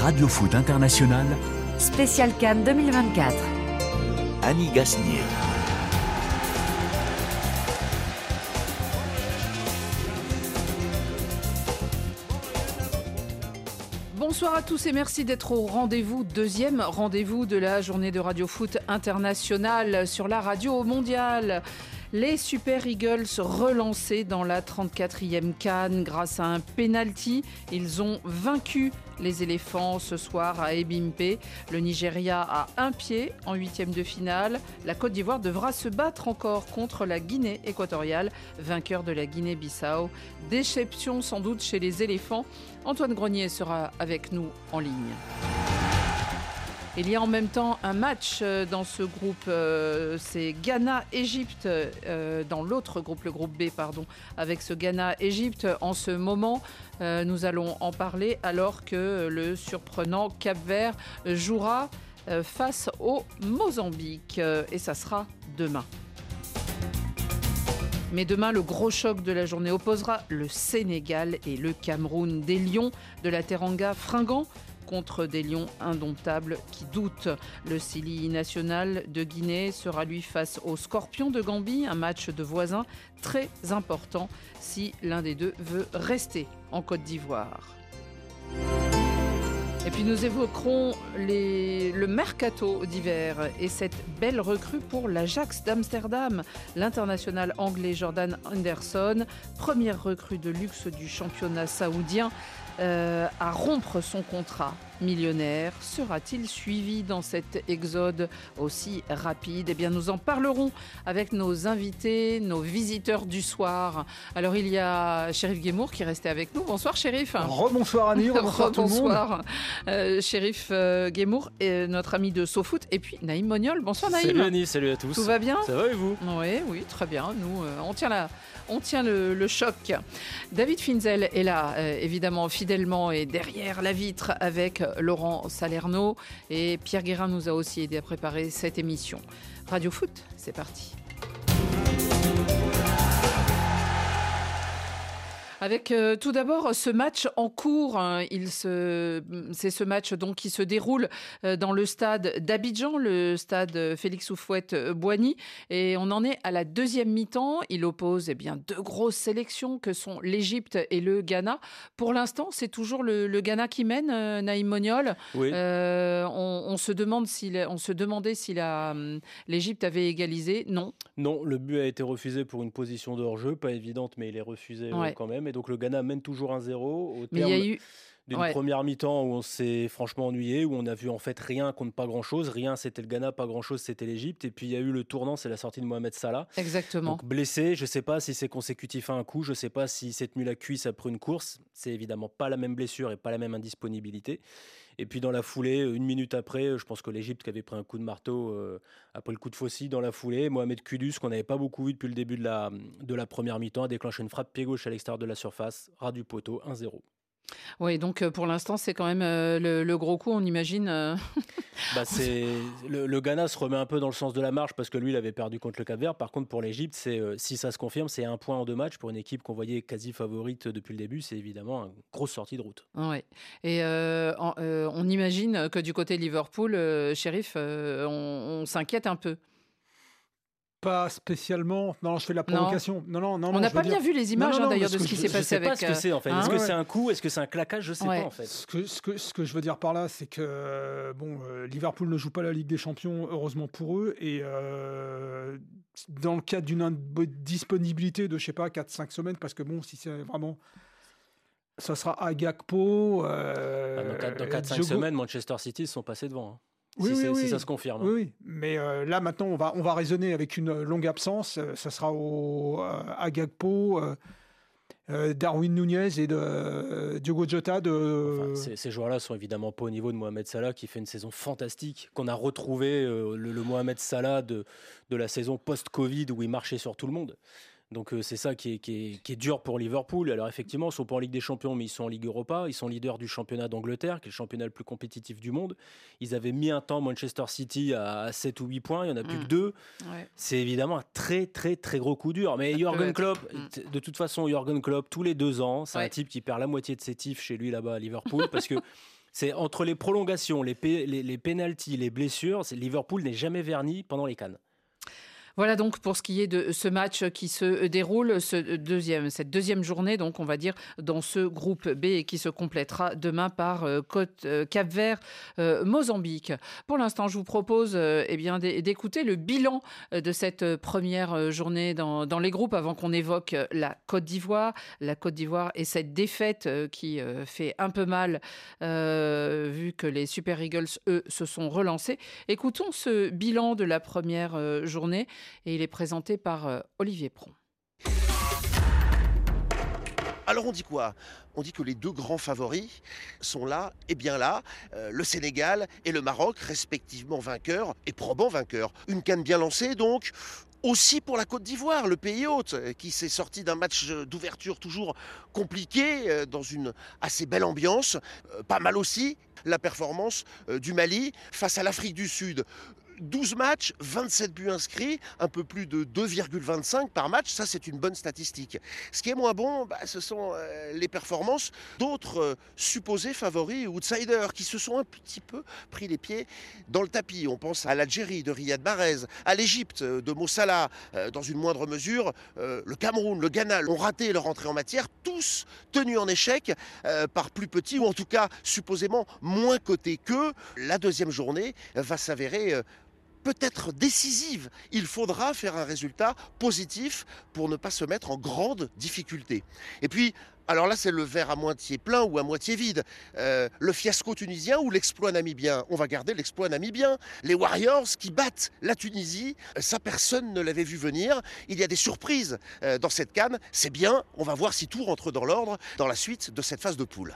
Radio Foot International. Spécial Cannes 2024. Annie Gasnier. Bonsoir à tous et merci d'être au rendez-vous, deuxième rendez-vous de la journée de Radio Foot International sur la radio mondiale. Les Super Eagles relancés dans la 34e Cannes grâce à un penalty. Ils ont vaincu les éléphants ce soir à Ebimpe. Le Nigeria a un pied en huitième de finale. La Côte d'Ivoire devra se battre encore contre la Guinée équatoriale, vainqueur de la Guinée-Bissau. Déception sans doute chez les éléphants. Antoine Grenier sera avec nous en ligne. Il y a en même temps un match euh, dans ce groupe, euh, c'est Ghana-Égypte, euh, dans l'autre groupe, le groupe B, pardon, avec ce Ghana-Égypte. En ce moment, nous allons en parler alors que le surprenant Cap-Vert jouera face au Mozambique. Et ça sera demain. Mais demain, le gros choc de la journée opposera le Sénégal et le Cameroun. Des lions de la Teranga fringants contre des lions indomptables qui doutent. Le Sili national de Guinée sera lui face au Scorpion de Gambie, un match de voisins très important si l'un des deux veut rester en Côte d'Ivoire. Et puis nous évoquerons le mercato d'hiver et cette belle recrue pour l'Ajax d'Amsterdam. L'international anglais Jordan Anderson, première recrue de luxe du championnat saoudien, euh, à rompre son contrat millionnaire. Sera-t-il suivi dans cet exode aussi rapide? Eh bien, nous en parlerons avec nos invités, nos visiteurs du soir. Alors, il y a Shérif Guémour qui restait avec nous. Bonsoir, Shérif. Rebonsoir, Annie. Rebonsoir, tout le monde. Bonsoir, euh, Shérif euh, Guémour, et notre ami de SoFoot. Et puis, Naïm Moniol. Bonsoir, Naïm. Salut, Annie. Salut à tous. Tout va bien? Ça va et vous? Oui, oui, très bien. Nous, on tient la on tient le, choc. David Finzel est là, euh, évidemment, fidèlement et derrière la vitre avec Laurent Salerno. Et Pierre Guérin nous a aussi aidé à préparer cette émission. Radio Foot, c'est parti. Avec euh, tout d'abord ce match en cours, hein. il se, c'est ce match donc qui se déroule euh, dans le stade d'Abidjan, le stade Félix Oufouette-Boigny, et on en est à la deuxième mi-temps. Il oppose eh bien deux grosses sélections que sont l'Égypte et le Ghana. Pour l'instant, c'est toujours le, Ghana qui mène, euh, Naïm Moniol. Oui. on, se demande s'il, on se demandait si l'Égypte avait égalisé. Non. Non, le but a été refusé pour une position de hors-jeu, pas évidente, mais il est refusé quand même. Et donc le Ghana mène toujours 1-0 au terme d'une première mi-temps où on s'est franchement ennuyé, où on a vu en fait rien contre pas grand-chose. Rien, c'était le Ghana, pas grand-chose, c'était l'Égypte. Et puis il y a eu le tournant, c'est la sortie de Mohamed Salah. Exactement. Donc blessé, je ne sais pas si c'est consécutif à un coup, je ne sais pas si c'est tenu la cuisse après une course. C'est évidemment pas la même blessure et pas la même indisponibilité. Et puis dans la foulée, une minute après, je pense que l'Égypte qui avait pris un coup de marteau euh, après le coup de faucille dans la foulée, Mohamed Kudus, qu'on n'avait pas beaucoup vu depuis le début de la, de la première mi-temps, a déclenché une frappe pied gauche à l'extérieur de la surface, ras du poteau, 1-0. Oui, donc euh, pour l'instant, c'est quand même euh, le, gros coup, on imagine. Euh. bah, c'est le, Ghana se remet un peu dans le sens de la marche parce que lui, il avait perdu contre le Cap-Vert. Par contre, pour l'Égypte, c'est si ça se confirme, c'est un point en deux matchs pour une équipe qu'on voyait quasi favorite depuis le début. C'est évidemment une grosse sortie de route. Oui. Et on imagine que du côté Liverpool, shérif, on s'inquiète un peu. Pas spécialement. Non, je fais la provocation. Non, non, non. On n'a pas bien vu les images hein, d'ailleurs de ce qui s'est passé avec. Je sais pas ce que c'est en fait. Est-ce hein que c'est un coup Est-ce que c'est un claquage Je sais pas en fait. Ce que, ce, que, ce que je veux dire par là, c'est que bon, euh, Liverpool ne joue pas la Ligue des Champions, heureusement pour eux. Et euh, dans le cadre d'une disponibilité de, je sais pas, 4-5 semaines, parce que bon, si c'est vraiment ça sera à Gakpo. Euh, dans 4-5 semaines, Manchester City sont passés devant. Hein. Oui, si, oui, ça se confirme. Oui, mais euh, là maintenant on va, on va raisonner avec une longue absence. Euh, ça sera au, euh, à Gagpo, Darwin Nunez et de, Diogo Jota. De... ces, joueurs-là sont évidemment pas au niveau de Mohamed Salah qui fait une saison fantastique, qu'on a retrouvé le, Mohamed Salah de, de la saison post-Covid où il marchait sur tout le monde. Donc euh, c'est ça qui est, qui, est, dur pour Liverpool. Alors effectivement, ils sont pas en Ligue des Champions, mais ils sont en Ligue Europa. Ils sont leaders du championnat d'Angleterre, qui est le championnat le plus compétitif du monde. Ils avaient mis un temps Manchester City à 7 ou 8 points. Il y en a plus que 2. Mm. C'est évidemment un très très très gros coup dur. Mais Jürgen Klopp, mm. de toute façon, Jürgen Klopp, tous les deux ans, c'est un type qui perd la moitié de ses tifs chez lui là-bas à Liverpool, parce que C'est entre les prolongations, les, les, les pénalties, les blessures, Liverpool n'est jamais verni pendant les cannes. Voilà donc pour ce qui est de ce match qui se déroule, cette deuxième journée, donc on va dire dans ce groupe B et qui se complétera demain par euh, Côte euh, Cap Vert, euh, Mozambique. Pour l'instant, je vous propose eh d'écouter le bilan de cette première journée dans, dans les groupes avant qu'on évoque la Côte d'Ivoire, la Côte d'Ivoire et cette défaite qui fait un peu mal vu que les Super Eagles eux se sont relancés. Écoutons ce bilan de la première journée et il est présenté par euh, Olivier Pron. Alors on dit quoi? On dit que les deux grands favoris sont là et bien là, euh, le Sénégal et le Maroc, respectivement vainqueurs et probants vainqueurs. Une canne bien lancée donc, aussi pour la Côte d'Ivoire, le pays hôte, euh, qui s'est sorti d'un match d'ouverture toujours compliqué, dans une assez belle ambiance. Pas mal aussi la performance du Mali face à l'Afrique du Sud. 12 matchs, 27 buts inscrits, un peu plus de 2,25 par match. Ça, c'est une bonne statistique. Ce qui est moins bon, bah, ce sont euh, les performances d'autres euh, supposés favoris ou outsiders qui se sont un petit peu pris les pieds dans le tapis. On pense à l'Algérie de Riyad Mahrez, à l'Égypte de Mossala, euh, dans une moindre mesure, le Cameroun, le Ghana ont raté leur entrée en matière, tous tenus en échec par plus petits ou en tout cas supposément moins cotés qu'eux. La deuxième journée va s'avérer peut-être décisive. Il faudra faire un résultat positif pour ne pas se mettre en grande difficulté. Et puis, alors là, c'est le verre à moitié plein ou à moitié vide. Euh, le fiasco tunisien ou l'exploit namibien? On va garder l'exploit namibien. Les Warriors qui battent la Tunisie, ça personne ne l'avait vu venir. Il y a des surprises euh, dans cette canne. C'est bien, on va voir si tout rentre dans l'ordre dans la suite de cette phase de poule.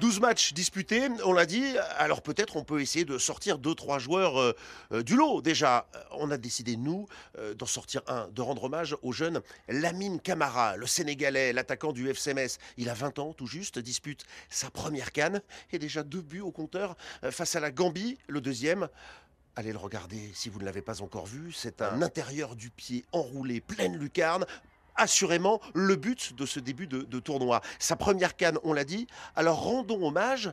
12 matchs disputés, on l'a dit. Alors peut-être on peut essayer de sortir 2-3 joueurs euh, euh, du lot. Déjà, euh, on a décidé, nous, d'en sortir un, de rendre hommage au jeune Lamine Camara, le Sénégalais, l'attaquant du FCMS. Il a 20 ans tout juste, dispute sa première canne et déjà deux buts au compteur face à la Gambie, le deuxième. Allez le regarder si vous ne l'avez pas encore vu. C'est un intérieur du pied enroulé, pleine lucarne, assurément le but de ce début de, tournoi. Sa première canne, on l'a dit. Alors rendons hommage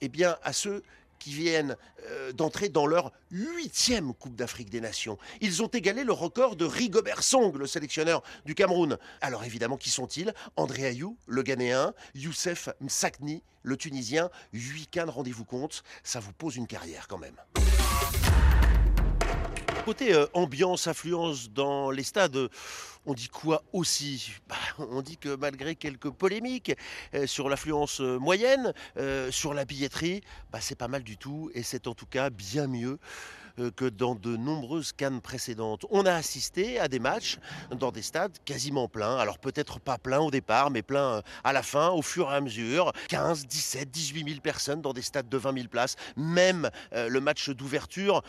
eh bien, à ceux qui viennent euh, d'entrer dans leur huitième Coupe d'Afrique des Nations. Ils ont égalé le record de Rigobert Song, le sélectionneur du Cameroun. Alors évidemment, qui sont-ils? André Ayou, le Ghanéen, Youssef Msakni, le Tunisien. Huit cannes, rendez-vous compte, ça vous pose une carrière quand même. Côté euh, ambiance, affluence dans les stades, on dit quoi aussi? Bah, On dit que malgré quelques polémiques euh, sur l'affluence euh, moyenne, sur la billetterie, bah, c'est pas mal du tout et c'est en tout cas bien mieux que dans de nombreuses cannes précédentes. On a assisté à des matchs dans des stades quasiment pleins. Alors peut-être pas pleins au départ, mais pleins euh, à la fin, au fur et à mesure. 15, 17, 18 000 personnes dans des stades de 20 000 places. Même euh, le match d'ouverture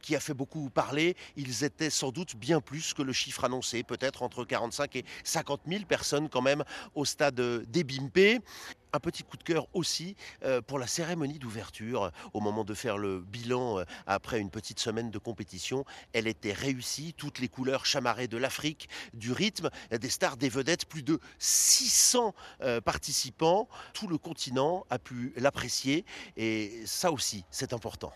qui a fait beaucoup parler, ils étaient sans doute bien plus que le chiffre annoncé, peut-être entre 45 et 50 000 personnes quand même au stade des Bimpe. Un petit coup de cœur aussi euh, pour la cérémonie d'ouverture au moment de faire le bilan euh, après une petite semaine de compétition. Elle était réussie, toutes les couleurs chamarrées de l'Afrique, du rythme, des stars, des vedettes, plus de 600 euh, participants. Tout le continent a pu l'apprécier et ça aussi, c'est important.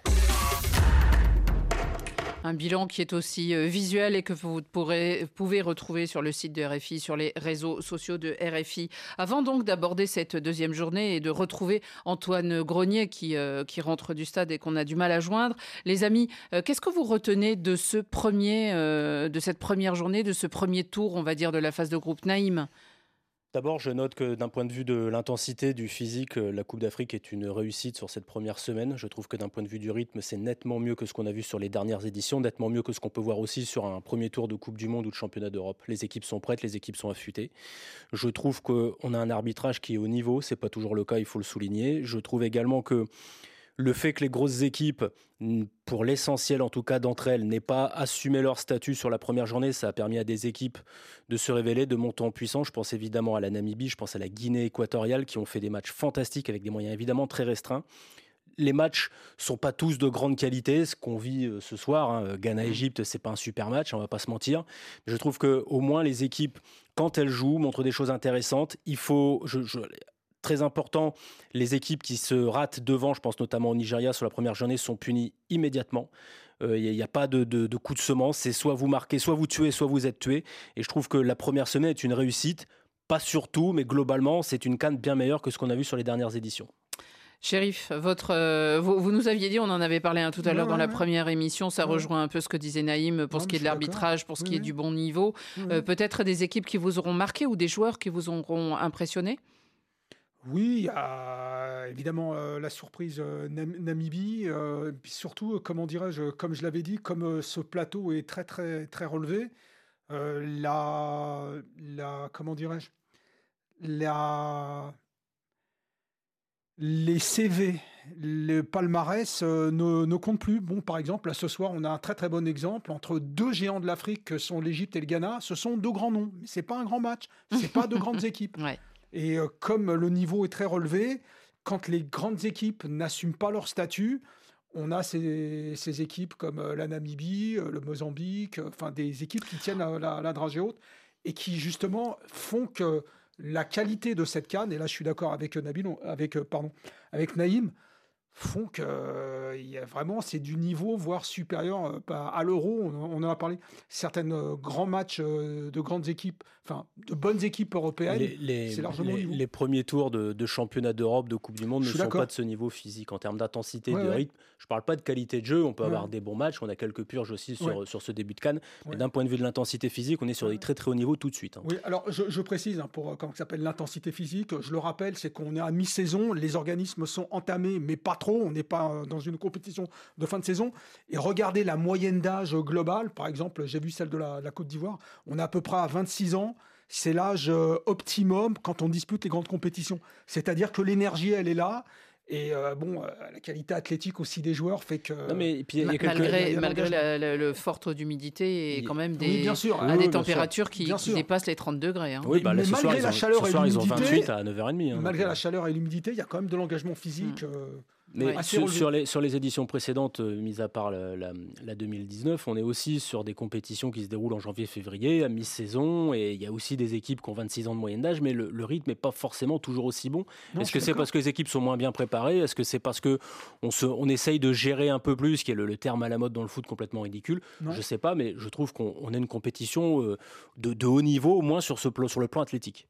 Un bilan qui est aussi euh, visuel et que vous pouvez retrouver sur le site de RFI, sur les réseaux sociaux de RFI. Avant donc d'aborder cette deuxième journée et de retrouver Antoine Grenier qui, euh, qui rentre du stade et qu'on a du mal à joindre, les amis, euh, qu'est-ce que vous retenez de, ce premier, de cette première journée, de ce premier tour, on va dire, de la phase de groupe Naïm? D'abord, je note que d'un point de vue de l'intensité du physique, euh, la Coupe d'Afrique est une réussite sur cette première semaine. Je trouve que d'un point de vue du rythme, c'est nettement mieux que ce qu'on a vu sur les dernières éditions, nettement mieux que ce qu'on peut voir aussi sur un premier tour de Coupe du Monde ou de Championnat d'Europe. Les équipes sont prêtes, les équipes sont affûtées. Je trouve qu'on a un arbitrage qui est au niveau, c'est pas toujours le cas, il faut le souligner. Je trouve également que le fait que les grosses équipes, pour l'essentiel en tout cas d'entre elles, n'aient pas assumé leur statut sur la première journée, ça a permis à des équipes de se révéler, de monter en puissance. Je pense évidemment à la Namibie, je pense à la Guinée équatoriale qui ont fait des matchs fantastiques avec des moyens évidemment très restreints. Les matchs sont pas tous de grande qualité, ce qu'on vit euh, ce soir. Hein. Ghana-Égypte, c'est pas un super match, on va pas se mentir. je trouve que au moins les équipes, quand elles jouent, montrent des choses intéressantes. Il faut, je, très important. Les équipes qui se ratent devant, je pense notamment au Nigeria sur la première journée, sont punies immédiatement. Il n'y a, pas de, de, de coup de semence. C'est soit vous marquez, soit vous tuez, soit vous êtes tué. Et je trouve que la première semaine est une réussite. Pas surtout, mais globalement, c'est une canne bien meilleure que ce qu'on a vu sur les dernières éditions. Shérif, votre, euh, vous, nous aviez dit, on en avait parlé tout à l'heure dans la première émission, ça rejoint un peu ce que disait Naïm pour ce qui est de l'arbitrage, pour ce qui est du bon niveau. Euh, peut-être des équipes qui vous auront marqué ou des joueurs qui vous auront impressionné? Oui, il y a évidemment euh, la surprise Namibie, puis surtout, comment dirais-je, comme je l'avais dit, comme ce plateau est très très très relevé, la, la, comment dirais-je, la les CV, le palmarès euh, ne, ne comptent plus. Bon, par exemple, là, ce soir, on a un très très bon exemple entre deux géants de l'Afrique que sont l'Égypte et le Ghana. Ce sont deux grands noms, mais c'est pas un grand match, c'est pas de grandes équipes. Et euh, comme le niveau est très relevé, quand les grandes équipes n'assument pas leur statut, on a ces, équipes comme euh, la Namibie, le Mozambique, enfin des équipes qui tiennent la, la dragée haute et qui justement font que la qualité de cette canne, et là je suis d'accord avec Nabil, avec, pardon, avec Naïm, font que euh, y a vraiment c'est du niveau voire supérieur euh, à l'euro on, en a parlé. Certains euh, grands matchs de grandes équipes enfin de bonnes équipes européennes c'est largement les, les premiers tours de, de championnat d'Europe de Coupe du Monde ne sont pas de ce niveau physique. En termes d'intensité de rythme je parle pas de qualité de jeu. On peut avoir des bons matchs. On a quelques purges aussi sur, sur ce début de Cannes mais d'un point de vue de l'intensité physique on est sur des très très hauts niveaux tout de suite hein. oui alors je, précise hein, pour comment ça s'appelle l'intensité physique je le rappelle c'est qu'on est à mi-saison les organismes sont entamés mais pas trop on n'est pas euh, dans une compétition de fin de saison. Et regardez la moyenne d'âge globale, par exemple, j'ai vu celle de la, Côte d'Ivoire, on est à peu près à 26 ans. C'est l'âge euh, optimum quand on dispute les grandes compétitions. C'est-à-dire que l'énergie, elle est là. Et euh, bon, la qualité athlétique aussi des joueurs fait que. mais, malgré, malgré le fort taux d'humidité et quand même des, bien sûr. à des températures qui, dépassent les 30 degrés. Hein. Oui, bah, mais malgré la chaleur et l'humidité, à 9h30. Hein, malgré la chaleur et l'humidité, il y a quand même de l'engagement physique. Mm. Mais sur, les, sur les éditions précédentes, euh, mis à part la, 2019, on est aussi sur des compétitions qui se déroulent en janvier-février, à mi-saison, et il y a aussi des équipes qui ont 26 ans de moyenne d'âge, mais le, rythme n'est pas forcément toujours aussi bon. Est-ce que c'est parce que les équipes sont moins bien préparées? Est-ce que c'est parce que on, se, on essaye de gérer un peu plus, qui est le, terme à la mode dans le foot complètement ridicule? Je ne sais pas, mais je trouve qu'on a une compétition euh, de, haut niveau, au moins sur, ce, sur le plan athlétique.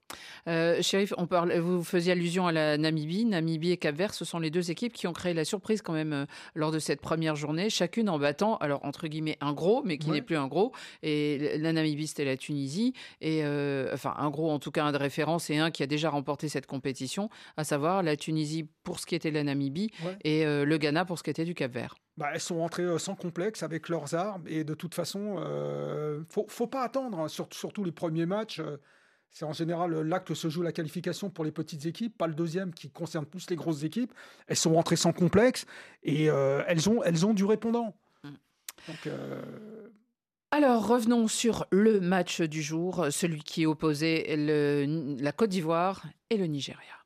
Euh, on parle, vous faisiez allusion à la Namibie. Namibie et Cap-Vert, ce sont les deux équipes qui ont créé la surprise quand même euh, lors de cette première journée, chacune en battant, alors entre guillemets, un gros, mais qui n'est plus un gros. Et la Namibie, c'était la Tunisie. Et euh, enfin, un gros, en tout cas, un de référence et un qui a déjà remporté cette compétition, à savoir la Tunisie pour ce qui était de la Namibie et euh, le Ghana pour ce qui était du Cap-Vert. Bah, elles sont entrées sans complexe avec leurs armes et de toute façon, euh, faut, faut pas attendre, hein, surtout les premiers matchs. C'est en général là que se joue la qualification pour les petites équipes, pas le deuxième qui concerne plus les grosses équipes. Elles sont rentrées sans complexe et euh, elles, ont, elles ont du répondant. Mm. Euh, Alors revenons sur le match du jour, celui qui opposait le, la Côte d'Ivoire et le Nigeria.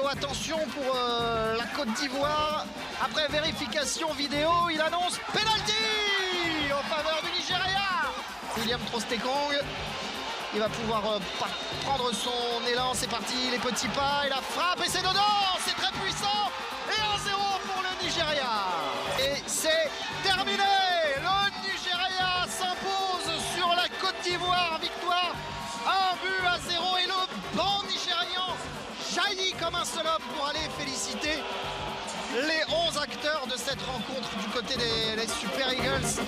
Attention pour euh, la Côte d'Ivoire. Après vérification vidéo, il annonce penalty en faveur du Nigeria. William Trostekong. Il va pouvoir euh, prendre son élan. C'est parti, les petits pas et la frappe et c'est dedans. C'est très puissant. Et 1-0 pour le Nigeria. Et c'est terminé. Pour aller féliciter les 11 acteurs de cette rencontre du côté des Super Eagles.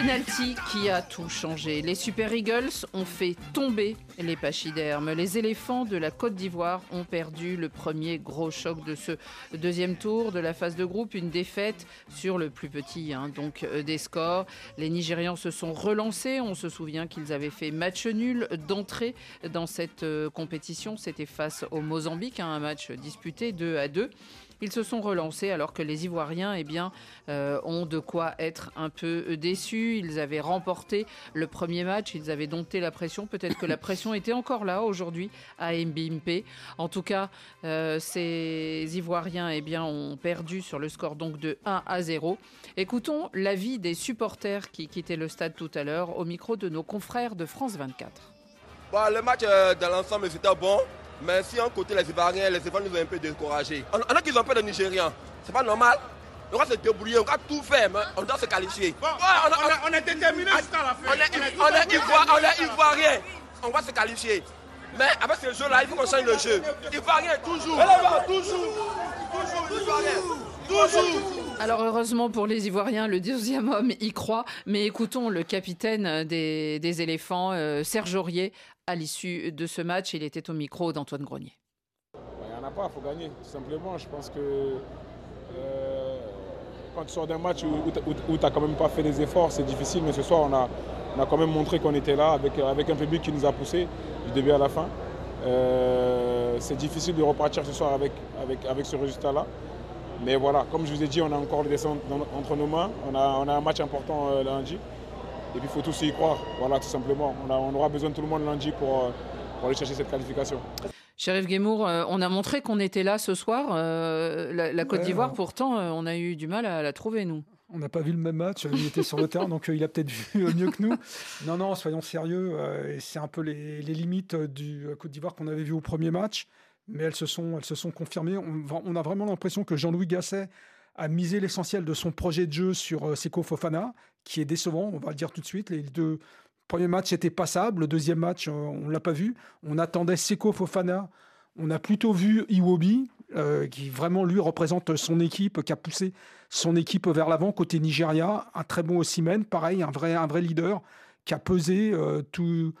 Penalty qui a tout changé. Les Super Eagles ont fait tomber les pachydermes. Les éléphants de la Côte d'Ivoire ont perdu le premier gros choc de ce deuxième tour de la phase de groupe. Une défaite sur le plus petit hein, donc euh, des scores. Les Nigérians se sont relancés. On se souvient qu'ils avaient fait match nul d'entrée dans cette euh, compétition. C'était face au Mozambique, hein, un match disputé 2 à 2. Ils se sont relancés alors que les Ivoiriens eh bien, euh, ont de quoi être un peu déçus. Ils avaient remporté le premier match, ils avaient dompté la pression. Peut-être que la pression était encore là aujourd'hui à Mbimpe. En tout cas, euh, ces Ivoiriens eh bien, ont perdu sur le score donc de 1 à 0. Écoutons l'avis des supporters qui quittaient le stade tout à l'heure au micro de nos confrères de France 24. Bah, le match euh, dans l'ensemble c'était bon. Mais si un côté les Ivoiriens, les Ivoiriens nous ont un peu découragés. On, a qu'ils ont peur de Nigériens. C'est pas normal. On va se débrouiller, on va tout faire, mais on doit se qualifier. on, on, est déterminé jusqu'à la fin. On est, on est, Ivoirien, on va se qualifier. Mais avec ce jeu-là, il faut qu'on change le jeu. Ivoirien, toujours. Toujours. Toujours, Ivoirien. Toujours. Alors heureusement pour les Ivoiriens, le deuxième homme y croit. Mais écoutons le capitaine des, des éléphants, euh, Serge Aurier, à l'issue de ce match. Il était au micro d'Antoine Grenier. Il n'y en a pas, il faut gagner, simplement. Je pense que euh, quand tu sors d'un match où, tu n'as quand même pas fait des efforts, c'est difficile. Mais ce soir, on a, quand même montré qu'on était là avec, un public qui nous a poussé du début à la fin. Euh, c'est difficile de repartir ce soir avec ce résultat-là. Mais voilà, comme je vous ai dit, on a encore le descente entre nos mains. On a, on a un match important euh, lundi. Et puis il faut tous y croire, voilà, tout simplement. On, aura besoin de tout le monde lundi pour, euh, pour aller chercher cette qualification. Sheriff Guémour, euh, on a montré qu'on était là ce soir. Euh, la, Côte d'Ivoire, pourtant, on a eu du mal à la trouver, nous. On n'a pas vu le même match, il était sur le terrain, donc il a peut-être vu mieux que nous. Non, non, soyons sérieux. c'est un peu les, limites du Côte d'Ivoire qu'on avait vu au premier match, mais elles se sont, elles se sont confirmées. On, a vraiment l'impression que Jean-Louis Gasset a misé l'essentiel de son projet de jeu sur Seko Fofana, qui est décevant, on va le dire tout de suite. Les deux premiers matchs étaient passables, le deuxième match, euh, on ne l'a pas vu. On attendait Seko Fofana, on a plutôt vu Iwobi, euh, qui vraiment lui représente son équipe, qui a poussé son équipe vers l'avant côté Nigeria. Un très bon Osimhen, pareil, un vrai, leader qui a pesé euh, tout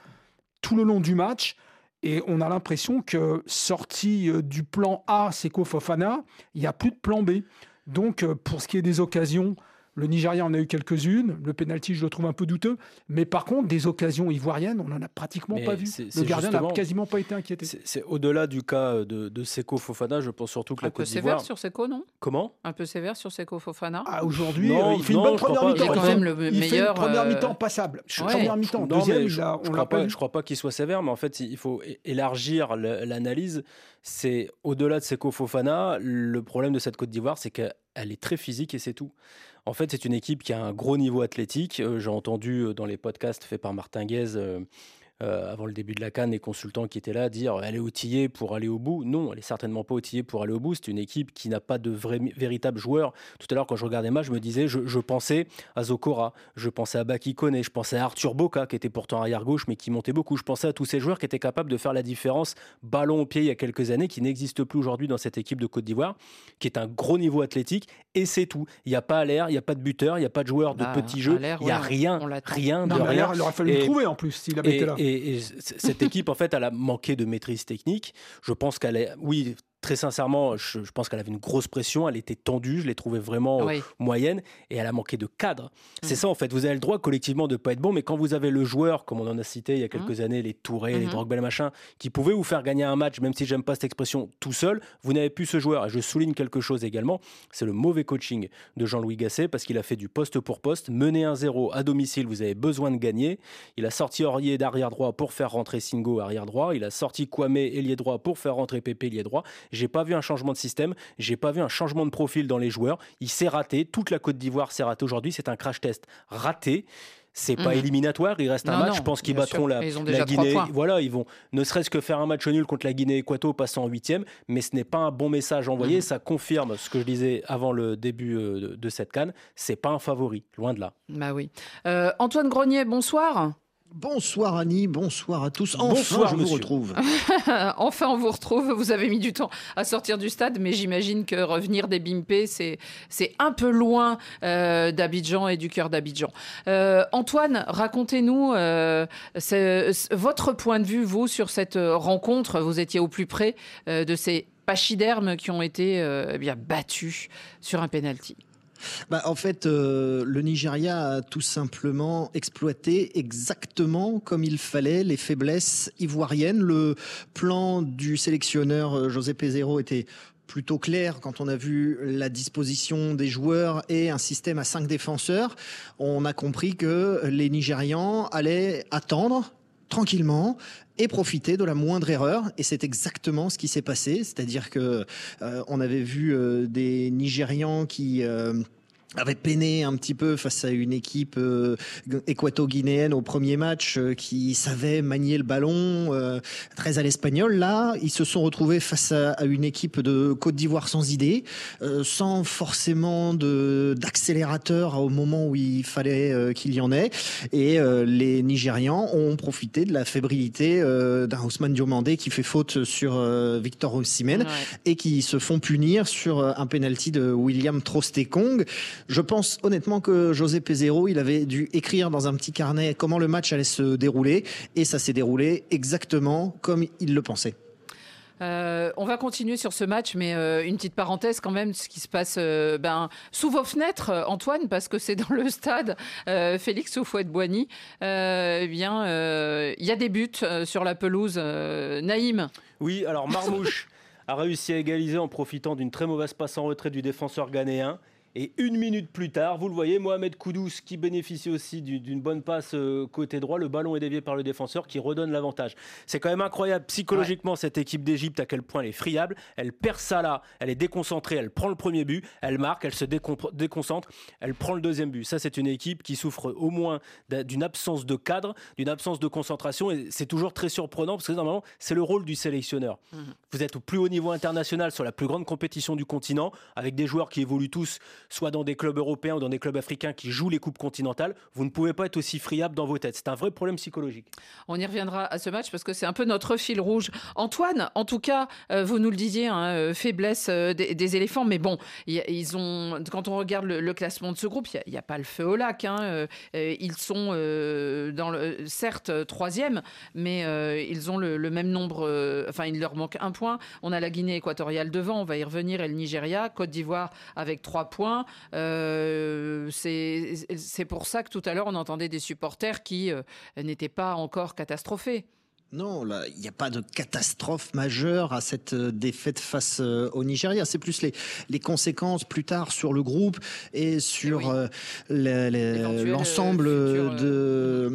le long du match. Et on a l'impression que sorti du plan A, Seko Fofana, il n'y a plus de plan B. Donc pour ce qui est des occasions, le Nigeria en a eu quelques-unes. Le penalty, je le trouve un peu douteux. Mais par contre, des occasions ivoiriennes, on n'en a pratiquement pas vu. Le gardien n'a quasiment pas été inquiété. C'est au-delà du cas de, de Seko Fofana. Je pense surtout que la Côte d'Ivoire. Un peu sévère sur Seko, non? Comment? Un peu sévère sur Seko Fofana. Ah, aujourd'hui, euh, il fait une bonne première mi-temps. Il, quand même le il fait une première euh, mi-temps passable. Première mi-temps. Deuxième, je, on ne crois, pas, je crois pas qu'il soit sévère, mais en fait, il faut élargir l'analyse. C'est au-delà de Seko Fofana. Le problème de cette Côte d'Ivoire, c'est qu'elle est très physique et c'est tout. En fait, c'est une équipe qui a un gros niveau athlétique. Euh, j'ai entendu euh, dans les podcasts faits par Martin Guez euh, euh, avant le début de la Cannes, les consultants qui étaient là dire elle est outillée pour aller au bout. Non, elle est certainement pas outillée pour aller au bout. C'est une équipe qui n'a pas de vrai, véritable joueur. Tout à l'heure, quand je regardais match, je me disais, je, pensais à Zokora, je pensais à Baki Kone, je pensais à Arthur Boca, qui était pourtant arrière gauche, mais qui montait beaucoup. Je pensais à tous ces joueurs qui étaient capables de faire la différence ballon au pied il y a quelques années, qui n'existent plus aujourd'hui dans cette équipe de Côte d'Ivoire, qui est un gros niveau athlétique, et c'est tout. Il n'y a pas à l'air, il n'y a pas de buteur, il n'y a pas de joueur de bah, petits jeux, il n'y a rien, rien de rien. Il aurait fallu le trouver en plus s'il avait été là cette équipe, en fait, elle a manqué de maîtrise technique. Je pense qu'elle est, oui, très sincèrement, je, pense qu'elle avait une grosse pression, elle était tendue, je l'ai trouvée vraiment moyenne et elle a manqué de cadre. C'est mm. ça en fait, vous avez le droit collectivement de ne pas être bon, mais quand vous avez le joueur, comme on en a cité il y a quelques mm. années, les Touré, les mm-hmm. Drogba, les machins, qui pouvaient vous faire gagner un match, même si j'aime pas cette expression, tout seul, vous n'avez plus ce joueur. Et je souligne quelque chose également, c'est le mauvais coaching de Jean-Louis Gasset parce qu'il a fait du poste pour poste, mener un 0 à domicile, vous avez besoin de gagner. Il a sorti Aurier d'arrière droit pour faire rentrer Singo arrière droit, il a sorti Kwame ailier droit pour faire rentrer Pépé ailier droit. J'ai pas vu un changement de système, j'ai pas vu un changement de profil dans les joueurs. Il s'est raté, toute la Côte d'Ivoire s'est ratée aujourd'hui. C'est un crash test raté. C'est pas mhm. éliminatoire, il reste un match. je pense qu'ils battront la, Guinée. Voilà, ils vont ne serait-ce que faire un match nul contre la Guinée Équato passant en huitième, mais ce n'est pas un bon message envoyé. Mhm. Ça confirme ce que je disais avant le début euh, de cette canne. C'est pas un favori, loin de là. Bah oui. Euh, Antoine Grenier, bonsoir. Bonsoir Annie, bonsoir à tous. Enfin, bonsoir, je vous retrouve. enfin, on vous retrouve. Vous avez mis du temps à sortir du stade, mais j'imagine que revenir des Bimpe, c'est c'est un peu loin euh, d'Abidjan et du cœur d'Abidjan. Euh, Antoine, racontez-nous euh, votre point de vue, vous, sur cette rencontre. Vous étiez au plus près de ces pachydermes qui ont été eh bien battus sur un penalty. Bah, en fait, euh, le Nigeria a tout simplement exploité exactement comme il fallait les faiblesses ivoiriennes. Le plan du sélectionneur euh, José Pezero était plutôt clair quand on a vu la disposition des joueurs et un système à cinq défenseurs. On a compris que les Nigérians allaient attendre tranquillement et profiter de la moindre erreur. Et c'est exactement ce qui s'est passé. C'est-à-dire que euh, on avait vu euh, des Nigérians qui euh, avait peiné un petit peu face à une équipe euh, équato-guinéenne au premier match euh, qui savait manier le ballon euh, très à l'espagnol. Là, ils se sont retrouvés face à, une équipe de Côte d'Ivoire sans idée, sans forcément de d'accélérateur au moment où il fallait qu'il y en ait. Et les Nigérians ont profité de la fébrilité d'un Ousmane Diomandé qui fait faute sur Victor Osimhen et qui se font punir sur un penalty de William Trostekong. Je pense honnêtement que José Pezero, il avait dû écrire dans un petit carnet comment le match allait se dérouler et ça s'est déroulé exactement comme il le pensait. Euh, on va continuer sur ce match, mais euh, une petite parenthèse quand même, ce qui se passe euh, ben, sous vos fenêtres, Antoine, parce que c'est dans le stade Félix Soufouette-Boigny. eh bien, il y a des buts sur la pelouse. Naïm Oui, alors Marmouche a réussi à égaliser en profitant d'une très mauvaise passe en retrait du défenseur ghanéen. Et une minute plus tard, vous le voyez, Mohamed Koudous qui bénéficie aussi d'une bonne passe euh, côté droit. Le ballon est dévié par le défenseur qui redonne l'avantage. C'est quand même incroyable psychologiquement cette équipe d'Égypte à quel point elle est friable. Elle perd ça là, elle est déconcentrée, elle prend le premier but, elle marque, elle se déconcentre, elle prend le deuxième but. Ça, c'est une équipe qui souffre au moins d'une absence de cadre, d'une absence de concentration. Et c'est toujours très surprenant parce que normalement, c'est le rôle du sélectionneur. Mmh. Vous êtes au plus haut niveau international sur la plus grande compétition du continent avec des joueurs qui évoluent tous soit dans des clubs européens ou dans des clubs africains qui jouent les coupes continentales, vous ne pouvez pas être aussi friable dans vos têtes. C'est un vrai problème psychologique. On y reviendra à ce match parce que c'est un peu notre fil rouge. Antoine, en tout cas, euh, vous nous le disiez, hein, euh, faiblesse euh, des, éléphants, mais bon, ils ont, quand on regarde le, classement de ce groupe, il n'y a, pas le feu au lac. Hein, ils sont, le, certes, troisième, mais ils ont le, même nombre, enfin, il leur manque un point. On a la Guinée équatoriale devant, on va y revenir, et le Nigeria, Côte d'Ivoire avec trois points. Euh, c'est pour ça que tout à l'heure, on entendait des supporters qui euh, n'étaient pas encore catastrophés. Non, il n'y a pas de catastrophe majeure à cette euh, défaite face euh, au Nigeria. C'est plus les, les conséquences plus tard sur le groupe et sur euh, l'ensemble de,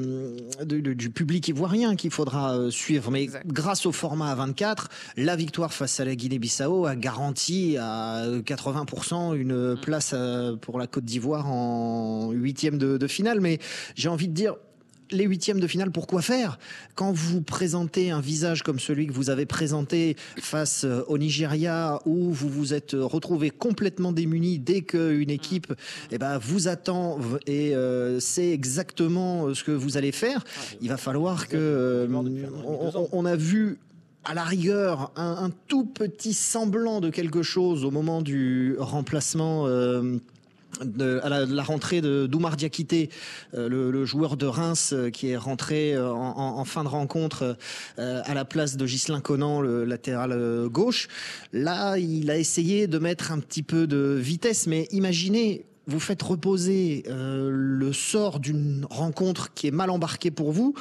du public ivoirien qu'il faudra suivre. Mais grâce au format à 24, la victoire face à la Guinée-Bissau a garanti à 80% une mm. place pour la Côte d'Ivoire en huitième de, de finale. Mais j'ai envie de dire, les huitièmes de finale, pourquoi faire? Quand vous présentez un visage comme celui que vous avez présenté face euh, au Nigeria, où vous vous êtes retrouvé complètement démuni dès qu'une équipe eh ben, vous attend et euh, sait exactement euh, ce que vous allez faire, il va falloir que... on, a vu à la rigueur un, tout petit semblant de quelque chose au moment du remplacement à la, rentrée de Doumar Diakité, euh, le, joueur de Reims euh, qui est rentré euh, en, fin de rencontre à la place de Ghislain Conan, le latéral gauche. Là, il a essayé de mettre un petit peu de vitesse, mais imaginez vous faites reposer le sort d'une rencontre qui est mal embarquée pour vous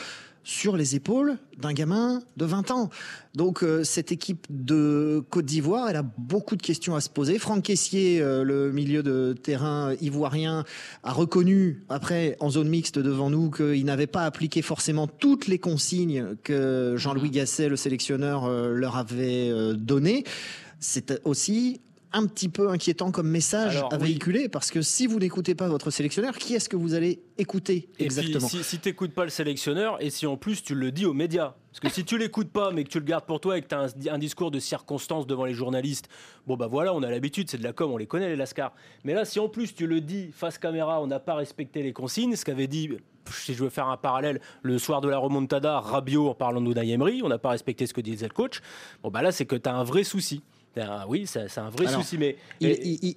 sur les épaules d'un gamin de 20 ans. Donc euh, cette équipe de Côte d'Ivoire, elle a beaucoup de questions à se poser. Franck Caissier, euh, le milieu de terrain ivoirien, a reconnu après en zone mixte devant nous qu'il n'avait pas appliqué forcément toutes les consignes que Jean-Louis Gasset, le sélectionneur, euh, leur avait données. C'est aussi un petit peu inquiétant comme message à véhiculer parce que si vous n'écoutez pas votre sélectionneur, qui est-ce que vous allez écouter exactement Si, si tu n'écoutes pas le sélectionneur et si en plus tu le dis aux médias, parce que si tu l'écoutes pas mais que tu le gardes pour toi et que tu as un, discours de circonstance devant les journalistes, bon bah voilà, on a l'habitude, c'est de la com, on les connaît les Lascars. Mais là, si en plus tu le dis face caméra, on n'a pas respecté les consignes, ce qu'avait dit si je veux faire un parallèle, le soir de la remontada, Rabiot en parlant de Emery, on n'a pas respecté ce que disait le coach. Bon, bah là, c'est que tu as un vrai souci. Oui, c'est un vrai souci. Mais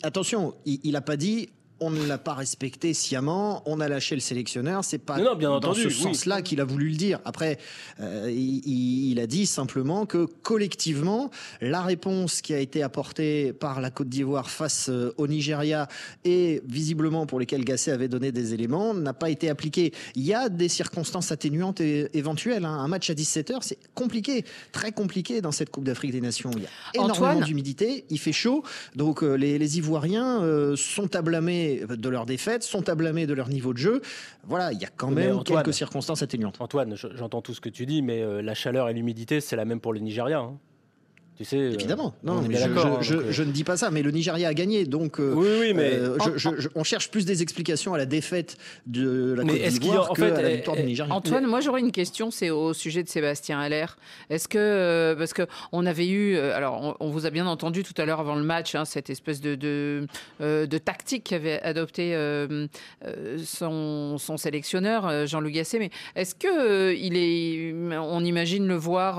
attention, il n'a pas dit on ne l'a pas respecté sciemment, on a lâché le sélectionneur. C'est pas bien dans ce sens-là qu'il a voulu le dire. Après, euh, il, a dit simplement que collectivement, la réponse qui a été apportée par la Côte d'Ivoire face euh, au Nigeria et visiblement pour lesquelles Gasset avait donné des éléments n'a pas été appliquée. Il y a des circonstances atténuantes et éventuelles. Hein. Un match à 17h, c'est compliqué, très compliqué dans cette Coupe d'Afrique des Nations. Il y a énormément d'humidité, il fait chaud, donc euh, les, les, Ivoiriens sont à blâmer de leur défaite, sont à blâmer de leur niveau de jeu. Voilà, il y a quand même quelques circonstances atténuantes. Antoine, j'entends tout ce que tu dis, mais euh, la chaleur et l'humidité, c'est la même pour les Nigériens. Hein. Tu sais, euh, Évidemment. Non, mais je, je, euh, je, ne dis pas ça. Mais le Nigeria a gagné, donc oui, oui, mais on cherche plus des explications à la défaite de la Côte d'Ivoire qu'à la victoire du Nigeria. Antoine, moi j'aurais une question, c'est au sujet de Sébastien Haller. Est-ce que parce que on avait eu, alors on, vous a bien entendu tout à l'heure avant le match, hein, cette espèce de de, de tactique qu'avait adopté son, son, sélectionneur Jean-Luc Gasset. Mais est-ce que il est, on imagine le voir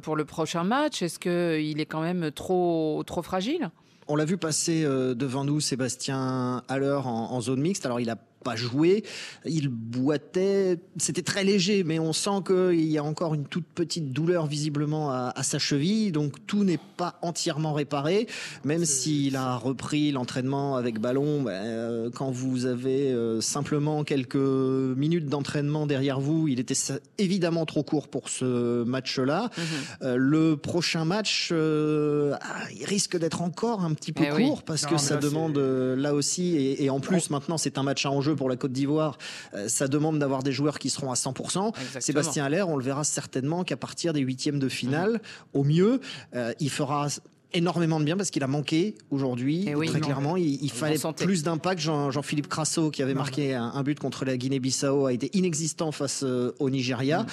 pour le prochain match? Est-ce que il est quand même trop, trop fragile on l'a vu passer euh, devant nous, Sébastien Haller, en, en zone mixte. Alors, il a pas joué. Il boitait, c'était très léger, mais on sent qu'il y a encore une toute petite douleur visiblement à, sa cheville, donc tout n'est pas entièrement réparé, même s'il a repris l'entraînement avec ballon. Ben, euh, quand vous avez euh, simplement quelques minutes d'entraînement derrière vous, il était évidemment trop court pour ce match-là. Mhm. Euh, le prochain match, ah, il risque d'être encore un petit peu eh court parce que ça demande là aussi, et, et en plus maintenant c'est un match à enjeu pour la Côte d'Ivoire, euh, ça demande d'avoir des joueurs qui seront à 100%. Sébastien Aller, on le verra certainement qu'à partir des huitièmes de finale, mhm. au mieux, euh, il fera énormément de bien parce qu'il a manqué aujourd'hui. Eh très clairement, il, fallait plus d'impact. Jean-Philippe Crasso, qui avait marqué un, but contre la Guinée-Bissau, a été inexistant face euh, au Nigeria. Mhm.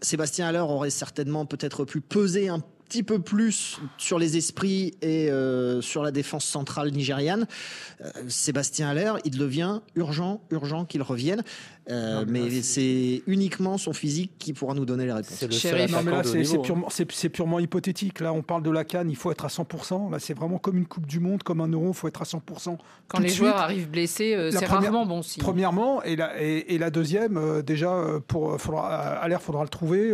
Sébastien Aller aurait certainement peut-être pu peser un petit peu plus sur les esprits et euh, sur la défense centrale nigériane. Euh, Sébastien Haller, il devient urgent, urgent qu'il revienne. Euh, mais c'est uniquement son physique qui pourra nous donner les réponses. C'est purement, hypothétique. Là, on parle de la canne, il faut être à 100%. Là, c'est vraiment comme une Coupe du Monde, comme un euro, il faut être à 100%. Quand les joueurs arrivent blessés, euh, c'est rarement bon signe. Premièrement, et la, et, la deuxième, euh, déjà, pour, faudra, à l'air, faudra le trouver.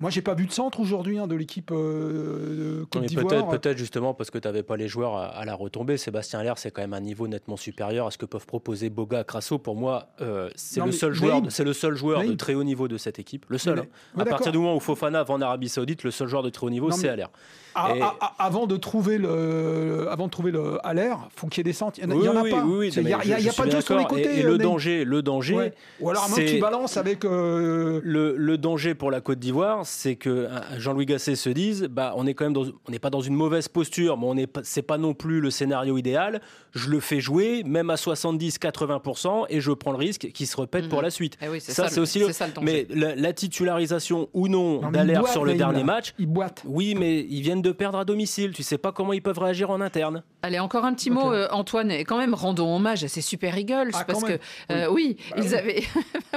moi, j'ai pas vu de centre aujourd'hui hein, de l'équipe Côte d'Ivoire. Peut-être justement parce que tu n'avais pas les joueurs à, la retombée. Sébastien Aller, c'est quand même un niveau nettement supérieur à ce que peuvent proposer Boga, Crasso. Pour moi, c'est le seul c'est le seul joueur de très haut niveau de cette équipe. Le seul. Hein. à partir du moment où Fofana va en Arabie Saoudite, le seul joueur de très haut niveau, c'est Aller. avant de trouver le, avant de trouver le l'air, faut qu'il y ait des centres. Il n'y en, a pas. il n'y a, pas de jeu sur les côtés. Et, le danger, le danger. Ou alors un tu balances avec. Euh, le, le, danger pour la Côte d'Ivoire, c'est que Jean-Louis Gasset se dise, bah, on est quand même dans, on n'est pas dans une mauvaise posture, mais on n'est c'est pas non plus le scénario idéal. Je le fais jouer, même à 70-80%, et je prends le risque qu'il se répète pour mhm. la suite. Eh ça, c'est aussi. mais la, titularisation ou non, d'Alert sur le dernier match. Ils boitent. Oui, mais ils viennent de perdre à domicile. Tu sais pas comment ils peuvent réagir en interne. Allez, encore un petit mot, euh, Antoine. Et quand même, rendons hommage à ces Super Eagles. Ah, parce que, oui, euh, bah ils avaient.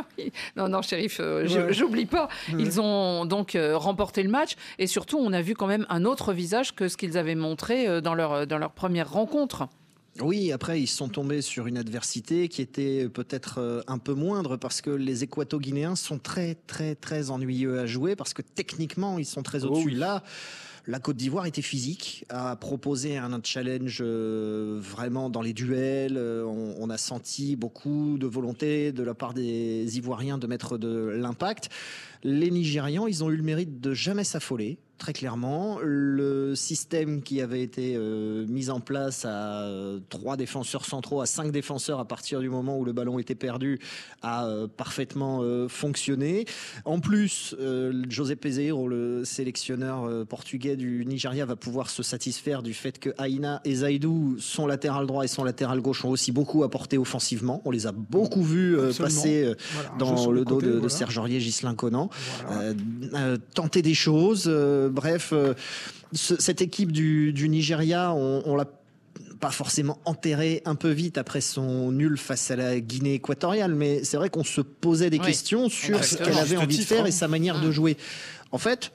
non, non, shérif, euh, j'oublie pas. Ils ont donc remporté le match. Et surtout, on a vu quand même un autre visage que ce qu'ils avaient montré dans leur, dans leur première rencontre. Oui, après, ils sont tombés sur une adversité qui était peut-être euh, un peu moindre parce que les Équato-Guinéens sont très, très, très ennuyeux à jouer parce que techniquement, ils sont très oh au-dessus. Là, la Côte d'Ivoire était physique, a proposé un challenge euh, vraiment dans les duels. Euh, on, a senti beaucoup de volonté de la part des Ivoiriens de mettre de l'impact. Les Nigérians, ils ont eu le mérite de jamais s'affoler très clairement. Le système qui avait été euh, mis en place à euh, trois défenseurs centraux, à cinq défenseurs à partir du moment où le ballon était perdu, a euh, parfaitement fonctionné. En plus, José Peseiro, le sélectionneur portugais du Nigeria, va pouvoir se satisfaire du fait que Aina et Zaidou, son latéral droit et son latéral gauche, ont aussi beaucoup apporté offensivement. On les a beaucoup vus passer dans le dos de, Serge Aurier, Gislain Conan, tenter des choses bref, euh, cette équipe du, Nigeria, on, l'a pas forcément enterré un peu vite après son nul face à la Guinée équatoriale, mais c'est vrai qu'on se posait des questions sur ce qu'elle avait envie de faire et sa manière de jouer. En fait,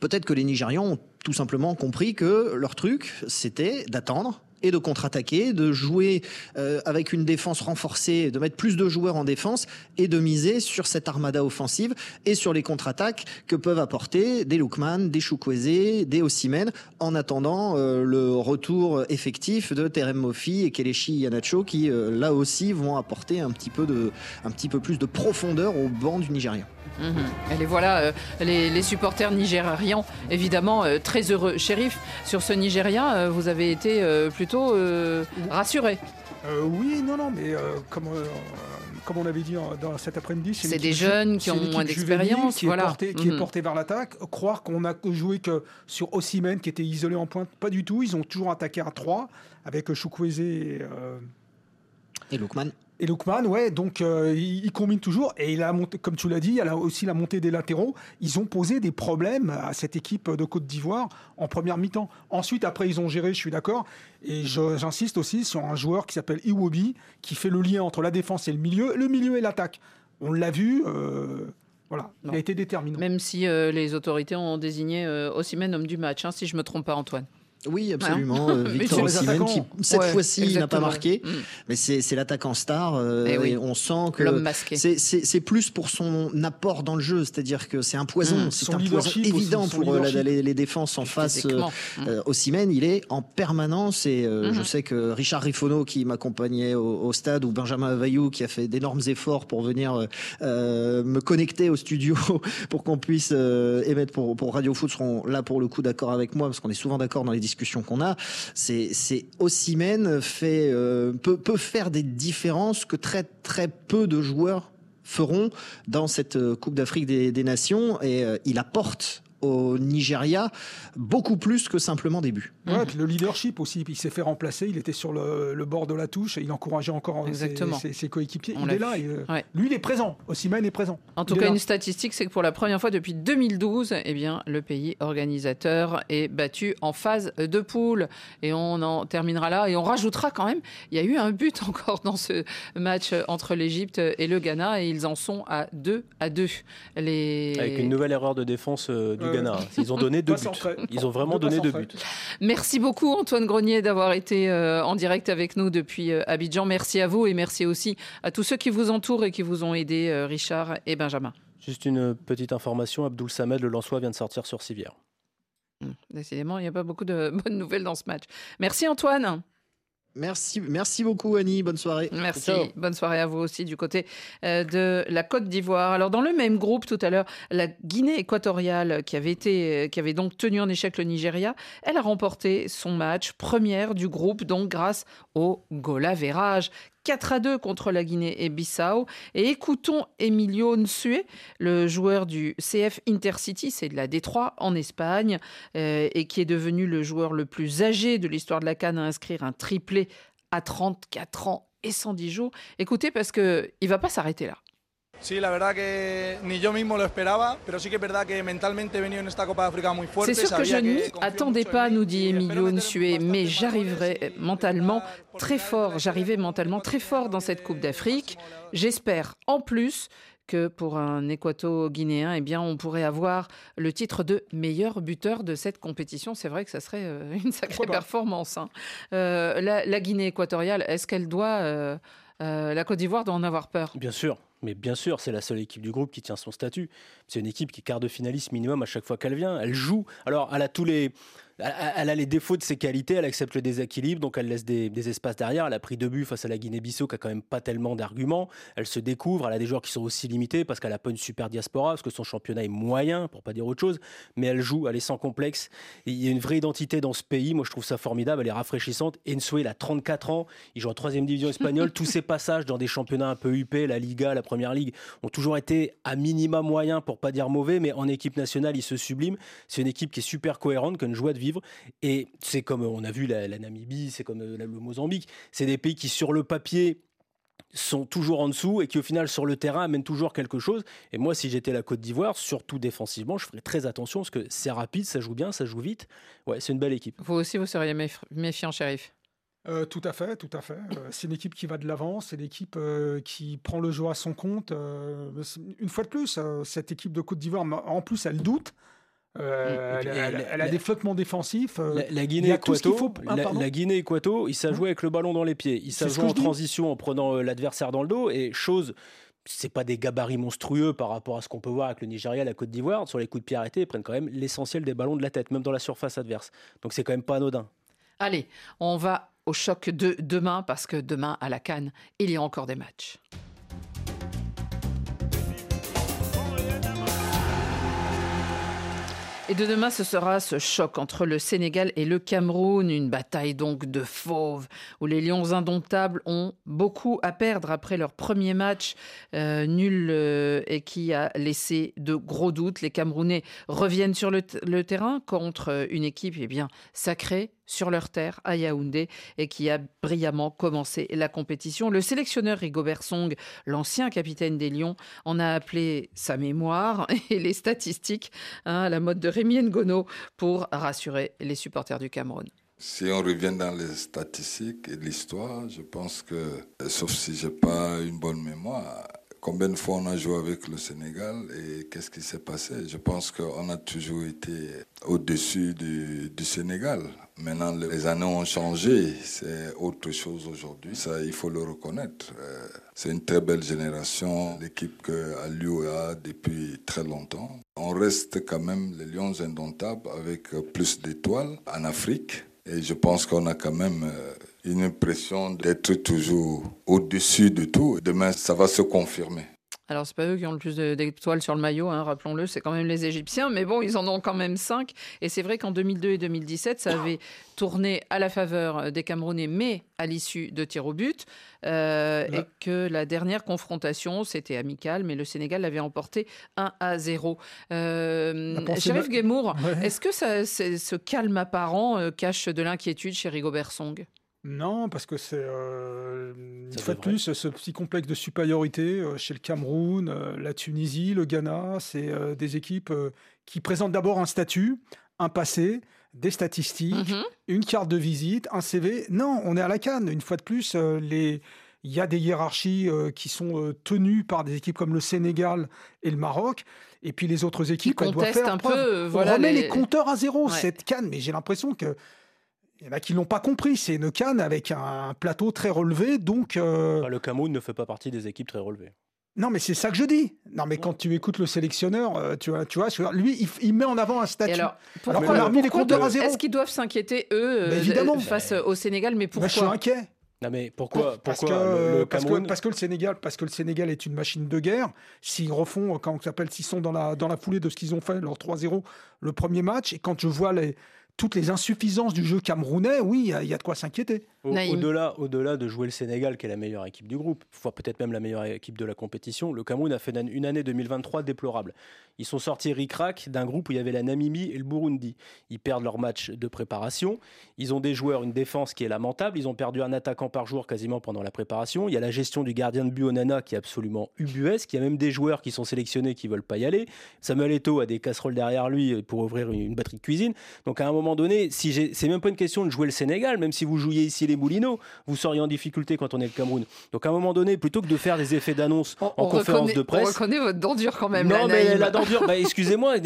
peut-être que les Nigérians ont tout simplement compris que leur truc, c'était d'attendre et de contre-attaquer, de jouer euh, avec une défense renforcée, de mettre plus de joueurs en défense et de miser sur cette armada offensive et sur les contre-attaques que peuvent apporter des Lookman, des Chukwueze, des Osimhen en attendant euh, le retour effectif de Terem Mofi et Kelechi Yanacho qui euh, là aussi vont apporter un petit peu de un petit peu plus de profondeur au banc du Et les voilà, les, supporters nigérians, évidemment, très heureux. Shérif, sur ce Nigérien, vous avez été plutôt euh, rassuré. Euh, oui, non, non, mais euh, comme, comme on avait dit dans cet après-midi, c'est des jeunes qui ont moins d'expérience, qui, voilà. est porté, qui est mhm. porté vers l'attaque. Croire qu'on a joué que sur Ossimène qui était isolé en pointe, pas du tout. Ils ont toujours attaqué à 3 avec Chukwueze et, et Lukman. Et Lukman, ouais, donc euh, il, combine toujours. Et il a monté, comme tu l'as dit, il a aussi la montée des latéraux. Ils ont posé des problèmes à cette équipe de Côte d'Ivoire en première mi-temps. Ensuite, après, ils ont géré, je suis d'accord. Et j'insiste aussi sur un joueur qui s'appelle Iwobi, qui fait le lien entre la défense et le milieu, le milieu et l'attaque. On l'a vu. Euh, voilà, il a été déterminant. Même si euh, les autorités ont désigné Ossimène homme du match, hein, si je ne me trompe pas, Antoine. Oui, absolument. Euh, Victor Osimhen qui cette fois-ci n'a pas marqué, mm. mais c'est l'attaquant star. Euh, eh et, on sent que c'est plus pour son apport dans le jeu, c'est-à-dire que c'est un poison, mm. c'est un poison évident pour euh, les, défenses en face. Euh, mm. il est en permanence et je mm-hmm. sais que Richard Rifono qui m'accompagnait au, stade ou Benjamin Availlou qui a fait d'énormes efforts pour venir me connecter au studio pour qu'on puisse émettre pour, pour Radio Foot seront là pour le coup d'accord avec moi parce qu'on est souvent d'accord dans les discussions qu'on a, c'est Ossimène fait euh, peut, peut faire des différences que très très peu de joueurs feront dans cette euh, Coupe d'Afrique des, Nations et euh, il apporte au Nigeria beaucoup plus que simplement. Ouais, mhm. puis le leadership aussi, il s'est fait remplacer, il était sur le, bord de la touche et il encourageait encore ses, coéquipiers. il est là, euh, lui il est présent, Ossimène est présent. En tout cas, une statistique, c'est que pour la première fois depuis 2012, eh bien, le pays organisateur est battu en phase de poule. Et on en terminera là et on rajoutera quand même, il y a eu un but encore dans ce match entre l'Égypte et le Ghana et ils en sont à 2 à 2. Les... Avec une nouvelle erreur de défense euh, du Ghana. Ils ont donné deux buts. Ils ont vraiment donné deux buts. Merci beaucoup Antoine Grenier d'avoir été euh, en direct avec nous depuis euh, Abidjan. Merci à vous et merci aussi à tous ceux qui vous entourent et qui vous ont aidé, euh, Richard et Benjamin. Juste une petite information, Abdoul Samed, le Lançois, vient de sortir sur Civière. Hum, décidément, il n'y a pas beaucoup de bonnes nouvelles dans ce match. Merci Antoine. Merci, merci beaucoup Annie, bonne soirée. Merci, bonne soirée à vous aussi du côté euh, de la Côte d'Ivoire. Alors dans le même groupe tout à l'heure, la Guinée équatoriale qui avait été, qui avait donc tenu en échec le Nigeria, elle a remporté son match première du groupe donc grâce au goal 4 à 2 contre la Guinée et Bissau. Et écoutons Emilio Nsue, le joueur du CF Intercity, c'est de la Détroit en Espagne, euh, et qui est devenu le joueur le plus âgé de l'histoire de la Cannes à inscrire un triplé à 34 ans et 110 jours. Écoutez, parce qu'il ne va pas s'arrêter là. Sí, la verdad que ni yo mismo lo esperaba, pero sí que es verdad que mentalmente he venido en esta Copa de África muy fuerte. C'est sûr que je n'y attendais pas, nous dit Emilio Nsue, mais j'arriverai mentalement très fort, j'arrivais mentalement très fort dans cette Coupe d'Afrique. J'espère en plus que pour un équato-guinéen, eh bien, on pourrait avoir le titre de meilleur buteur de cette compétition. C'est vrai que ça serait euh, une sacrée performance. Hein. Euh, la, Guinée équatoriale, est-ce qu'elle doit, euh, la Côte d'Ivoire doit en avoir peur? Bien sûr. Mais bien sûr, c'est la seule équipe du groupe qui tient son statut. C'est une équipe qui est quart de finaliste minimum à chaque fois qu'elle vient. Elle joue. Alors, elle a tous les, elle, a les défauts de ses qualités, elle accepte le déséquilibre, donc elle laisse des, espaces derrière. Elle a pris deux buts face à la Guinée-Bissau, qui a quand même pas tellement d'arguments. Elle se découvre, elle a des joueurs qui sont aussi limités parce qu'elle a pas une super diaspora, parce que son championnat est moyen, pour pas dire autre chose. Mais elle joue, elle est sans complexe. il y a une vraie identité dans ce pays. Moi, je trouve ça formidable. Elle est rafraîchissante. Ensue, il a 34 ans. Il joue en troisième division espagnole. Tous ses passages dans des championnats un peu huppés, la Liga, la Première Ligue, ont toujours été à minima moyen, pour pas dire mauvais. Mais en équipe nationale, il se sublime. C'est une équipe qui est super cohérente, qui a une joie de vivre. Et c'est comme on a vu la, Namibie, c'est comme le Mozambique. C'est des pays qui, sur le papier, sont toujours en dessous et qui au final sur le terrain amènent toujours quelque chose. Et moi, si j'étais la Côte d'Ivoire, surtout défensivement, je ferais très attention parce que c'est rapide, ça joue bien, ça joue vite. Ouais, c'est une belle équipe. Vous aussi, vous seriez méfiant, shérif? Euh, tout à fait, tout à fait. Euh, c'est une équipe qui va de l'avant, c'est l'équipe euh, qui prend le jeu à son compte. une fois de plus, cette équipe de Côte d'Ivoire, en plus, elle doute. Euh, elle, a des flottements défensifs. Euh, la, Guinée Équato, ah, la, Guinée Équato, ils savent jouer avec le ballon dans les pieds. Ils savent jouer en transition en prenant euh, l'adversaire dans le dos. Et chose, c'est pas des gabarits monstrueux par rapport à ce qu'on peut voir avec le Nigeria, la Côte d'Ivoire. Sur les coups de pied arrêtés, ils prennent quand même l'essentiel des ballons de la tête, même dans la surface adverse. Donc c'est quand même pas anodin. Allez, on va au choc de demain parce que demain à la Cannes, il y a encore des matchs. Et de demain, ce sera ce choc entre le Sénégal et le Cameroun, une bataille donc de fauves, où les Lions indomptables ont beaucoup à perdre après leur premier match euh, nul euh, et qui a laissé de gros doutes. Les Camerounais reviennent sur le, terrain contre une équipe eh bien sacrée, sur leur terre à Yaoundé et qui a brillamment commencé la compétition. Le sélectionneur Rigobert Song, l'ancien capitaine des Lions, en a appelé sa mémoire et les statistiques hein, à la mode de Rémi Ngono pour rassurer les supporters du Cameroun. Si on revient dans les statistiques et l'histoire, je pense que, sauf si j'ai pas une bonne mémoire, Combien de fois on a joué avec le Sénégal et qu'est-ce qui s'est passé? Je pense qu'on a toujours été au-dessus du, Sénégal. Maintenant, les années ont changé. C'est autre chose aujourd'hui. Ça, il faut le reconnaître. Euh, c'est une très belle génération, l'équipe que Aliou a depuis très longtemps. On reste quand même les Lions indomptables avec plus d'étoiles en Afrique. Et je pense qu'on a quand même euh, une impression d'être toujours au-dessus de tout. Demain, ça va se confirmer. Alors, c'est pas eux qui ont le plus d'étoiles sur le maillot, hein, rappelons-le, c'est quand même les Égyptiens, mais bon, ils en ont quand même cinq. Et c'est vrai qu'en 2002 et 2017, ça avait tourné à la faveur des Camerounais, mais à l'issue de tirs au but. Euh, et que la dernière confrontation, c'était amical, mais le Sénégal l'avait emporté 1 à 0. Euh, Sheriff est-ce que ça, ce calme apparent euh, cache de l'inquiétude chez Rigobert Song? Non, parce que c'est euh, une fois de plus ce petit complexe de supériorité euh, chez le Cameroun, euh, la Tunisie, le Ghana, c'est des équipes qui présentent d'abord un statut, un passé, des statistiques, mhm. une carte de visite, un CV. Non, on est à la canne. Une fois de plus, les il y a des hiérarchies qui sont tenues par des équipes comme le Sénégal et le Maroc. Et puis les autres équipes, elles doivent faire un peu. Voilà, on remet les... compteurs à zéro, cette canne. Mais j'ai l'impression que il y en a qui l'ont pas compris. C'est une canne avec un plateau très relevé, donc. Euh, le Cameroun ne fait pas partie des équipes très relevées. Non, mais c'est ça que je dis. Non, mais quand tu écoutes le sélectionneur, euh, tu vois, tu vois, lui, il, met en avant un statut. Alors, alors qu'on a remis les compteurs à zéro. Est-ce qu'ils doivent s'inquiéter eux euh, évidemment. face au Sénégal Mais pourquoi Je suis inquiet. Non mais pourquoi, parce, que, le, parce, que, parce, que, le Sénégal, parce que le Sénégal est une machine de guerre. S'ils refont, quand on s'appelle, s'ils sont dans la dans la foulée de ce qu'ils ont fait leur 3-0 le premier match, et quand je vois les toutes les insuffisances du jeu camerounais, oui, il y, a de quoi s'inquiéter. Au-delà au delà de jouer le Sénégal, qui est la meilleure équipe du groupe, voire peut-être même la meilleure équipe de la compétition, le Cameroun a fait une année 2023 déplorable. Ils sont sortis ric d'un groupe où il y avait la Namibie et le Burundi. Ils perdent leur match de préparation. Ils ont des joueurs, une défense qui est lamentable. Ils ont perdu un attaquant par jour quasiment pendant la préparation. Il y a la gestion du gardien de but Onana qui est absolument ubuesque. Il y a même des joueurs qui sont sélectionnés qui veulent pas y aller. Samuel Eto'o a des casseroles derrière lui pour ouvrir une batterie de cuisine. Donc à un moment donné, si c'est même pas une question de jouer le Sénégal, même si vous jouiez ici les Moulineaux, vous seriez en difficulté quand on est le Cameroun. Donc à un moment donné, plutôt que de faire des effets d'annonce en conférence de presse, on reconnaît votre dent quand même. Non, mais la bah, excusez-moi,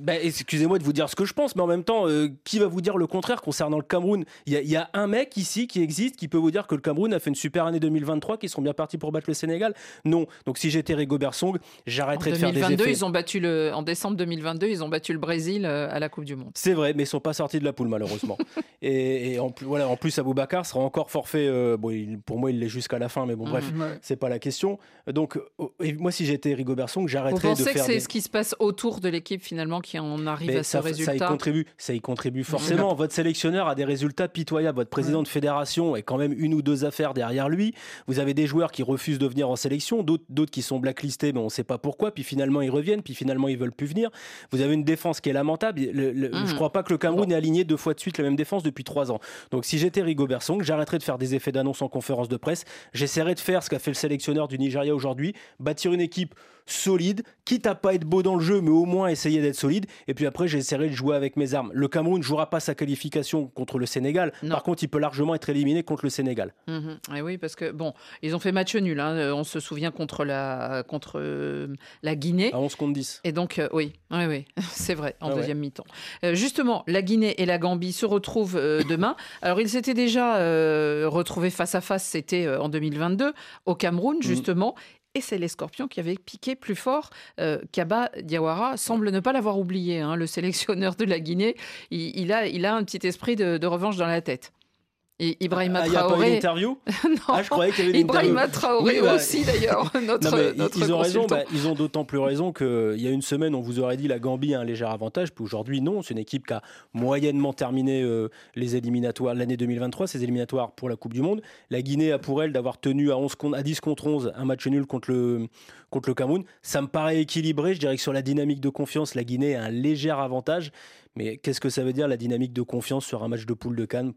bah, excusez-moi de vous dire ce que je pense, mais en même temps, euh, qui va vous dire le contraire concernant le Cameroun? Il y, a un mec ici qui existe qui peut vous dire que le Cameroun a fait une super année 2023, qu'ils sont bien partis pour battre le Sénégal? Non. Donc si j'étais Rigobert Song, j'arrêterais de faire des effets. Ils ont battu le, en décembre 2022, ils ont battu le Brésil euh, à la Coupe du Monde. C'est vrai, mais ils sont pas sortis de la poule malheureusement. et, en plus, voilà, en plus Aboubacar sera encore forfait. Euh, bon, pour moi, il l'est jusqu'à la fin, mais bon, bref, mhm. c'est pas la question. Donc, oh, moi, si j'étais Rigo Song, j'arrêterais de faire. Vous pensez que c'est ce qui se passe autour de l'équipe finalement qui en arrive à ce résultat Ça y contribue. Ça y contribue forcément. Votre sélectionneur a des résultats pitoyables. Votre président de fédération est quand même une ou deux affaires derrière lui. Vous avez des joueurs qui refusent de venir en sélection, d'autres qui sont blacklistés, mais on ne sait pas pourquoi. Puis finalement, ils reviennent. Puis finalement, ils veulent plus venir. Vous avez une défense qui est lamentable. Je ne Je crois pas que le Cameroun ait aligné deux fois de suite la même défense depuis trois ans. Donc si j'étais Rigo Song, j'arrêterais de faire des effets d'annonce en conférence de presse. J'essaierais de faire ce qu'a fait le sélectionneur du Nigeria aujourd'hui, bâtir une équipe solide, quitte à pas être beau dans le jeu, mais au moins essayer d'être solide. Et puis après, j'essaierai de jouer avec mes armes. Le Cameroun ne jouera pas sa qualification contre le Sénégal. Par contre, il peut largement être éliminé contre le Sénégal. Mhm. Et oui, parce que bon, ils ont fait match nul. Hein. Euh, on se souvient contre la contre euh, la Guinée. À 11 contre 10. Et donc, euh, oui, oui, oui, c'est vrai, en ah deuxième mi-temps. justement, la Guinée et la Gambie se retrouvent demain. Alors, ils s'étaient déjà retrouvés face à face, c'était en 2022, au Cameroun, mhm. justement et c'est les Scorpions qui avaient piqué plus fort. Euh, Kaba Diawara semble ne pas l'avoir oublié, hein, le sélectionneur de la Guinée. Il, a, il a un petit esprit de revanche dans la tête. Et Ibrahima ah, Traoré. Il n'y a pas eu d'interview Non. Ah, je croyais qu'il y avait Ibrahima Traoré bah, aussi, d'ailleurs. Notre, notre, ils ont raison. Bah, ils ont d'autant plus raison qu'il y a une semaine, on vous aurait dit la Gambie a un léger avantage. Puis aujourd'hui, non. C'est une équipe qui a moyennement terminé euh, les éliminatoires l'année 2023, ces éliminatoires pour la Coupe du Monde. La Guinée a pour elle d'avoir tenu à, 11, à 10 contre 11 un match nul contre le, contre le Cameroun. Ça me paraît équilibré. Je dirais que sur la dynamique de confiance, la Guinée a un léger avantage. Mais qu'est-ce que ça veut dire la dynamique de confiance sur un match de poule de Cannes?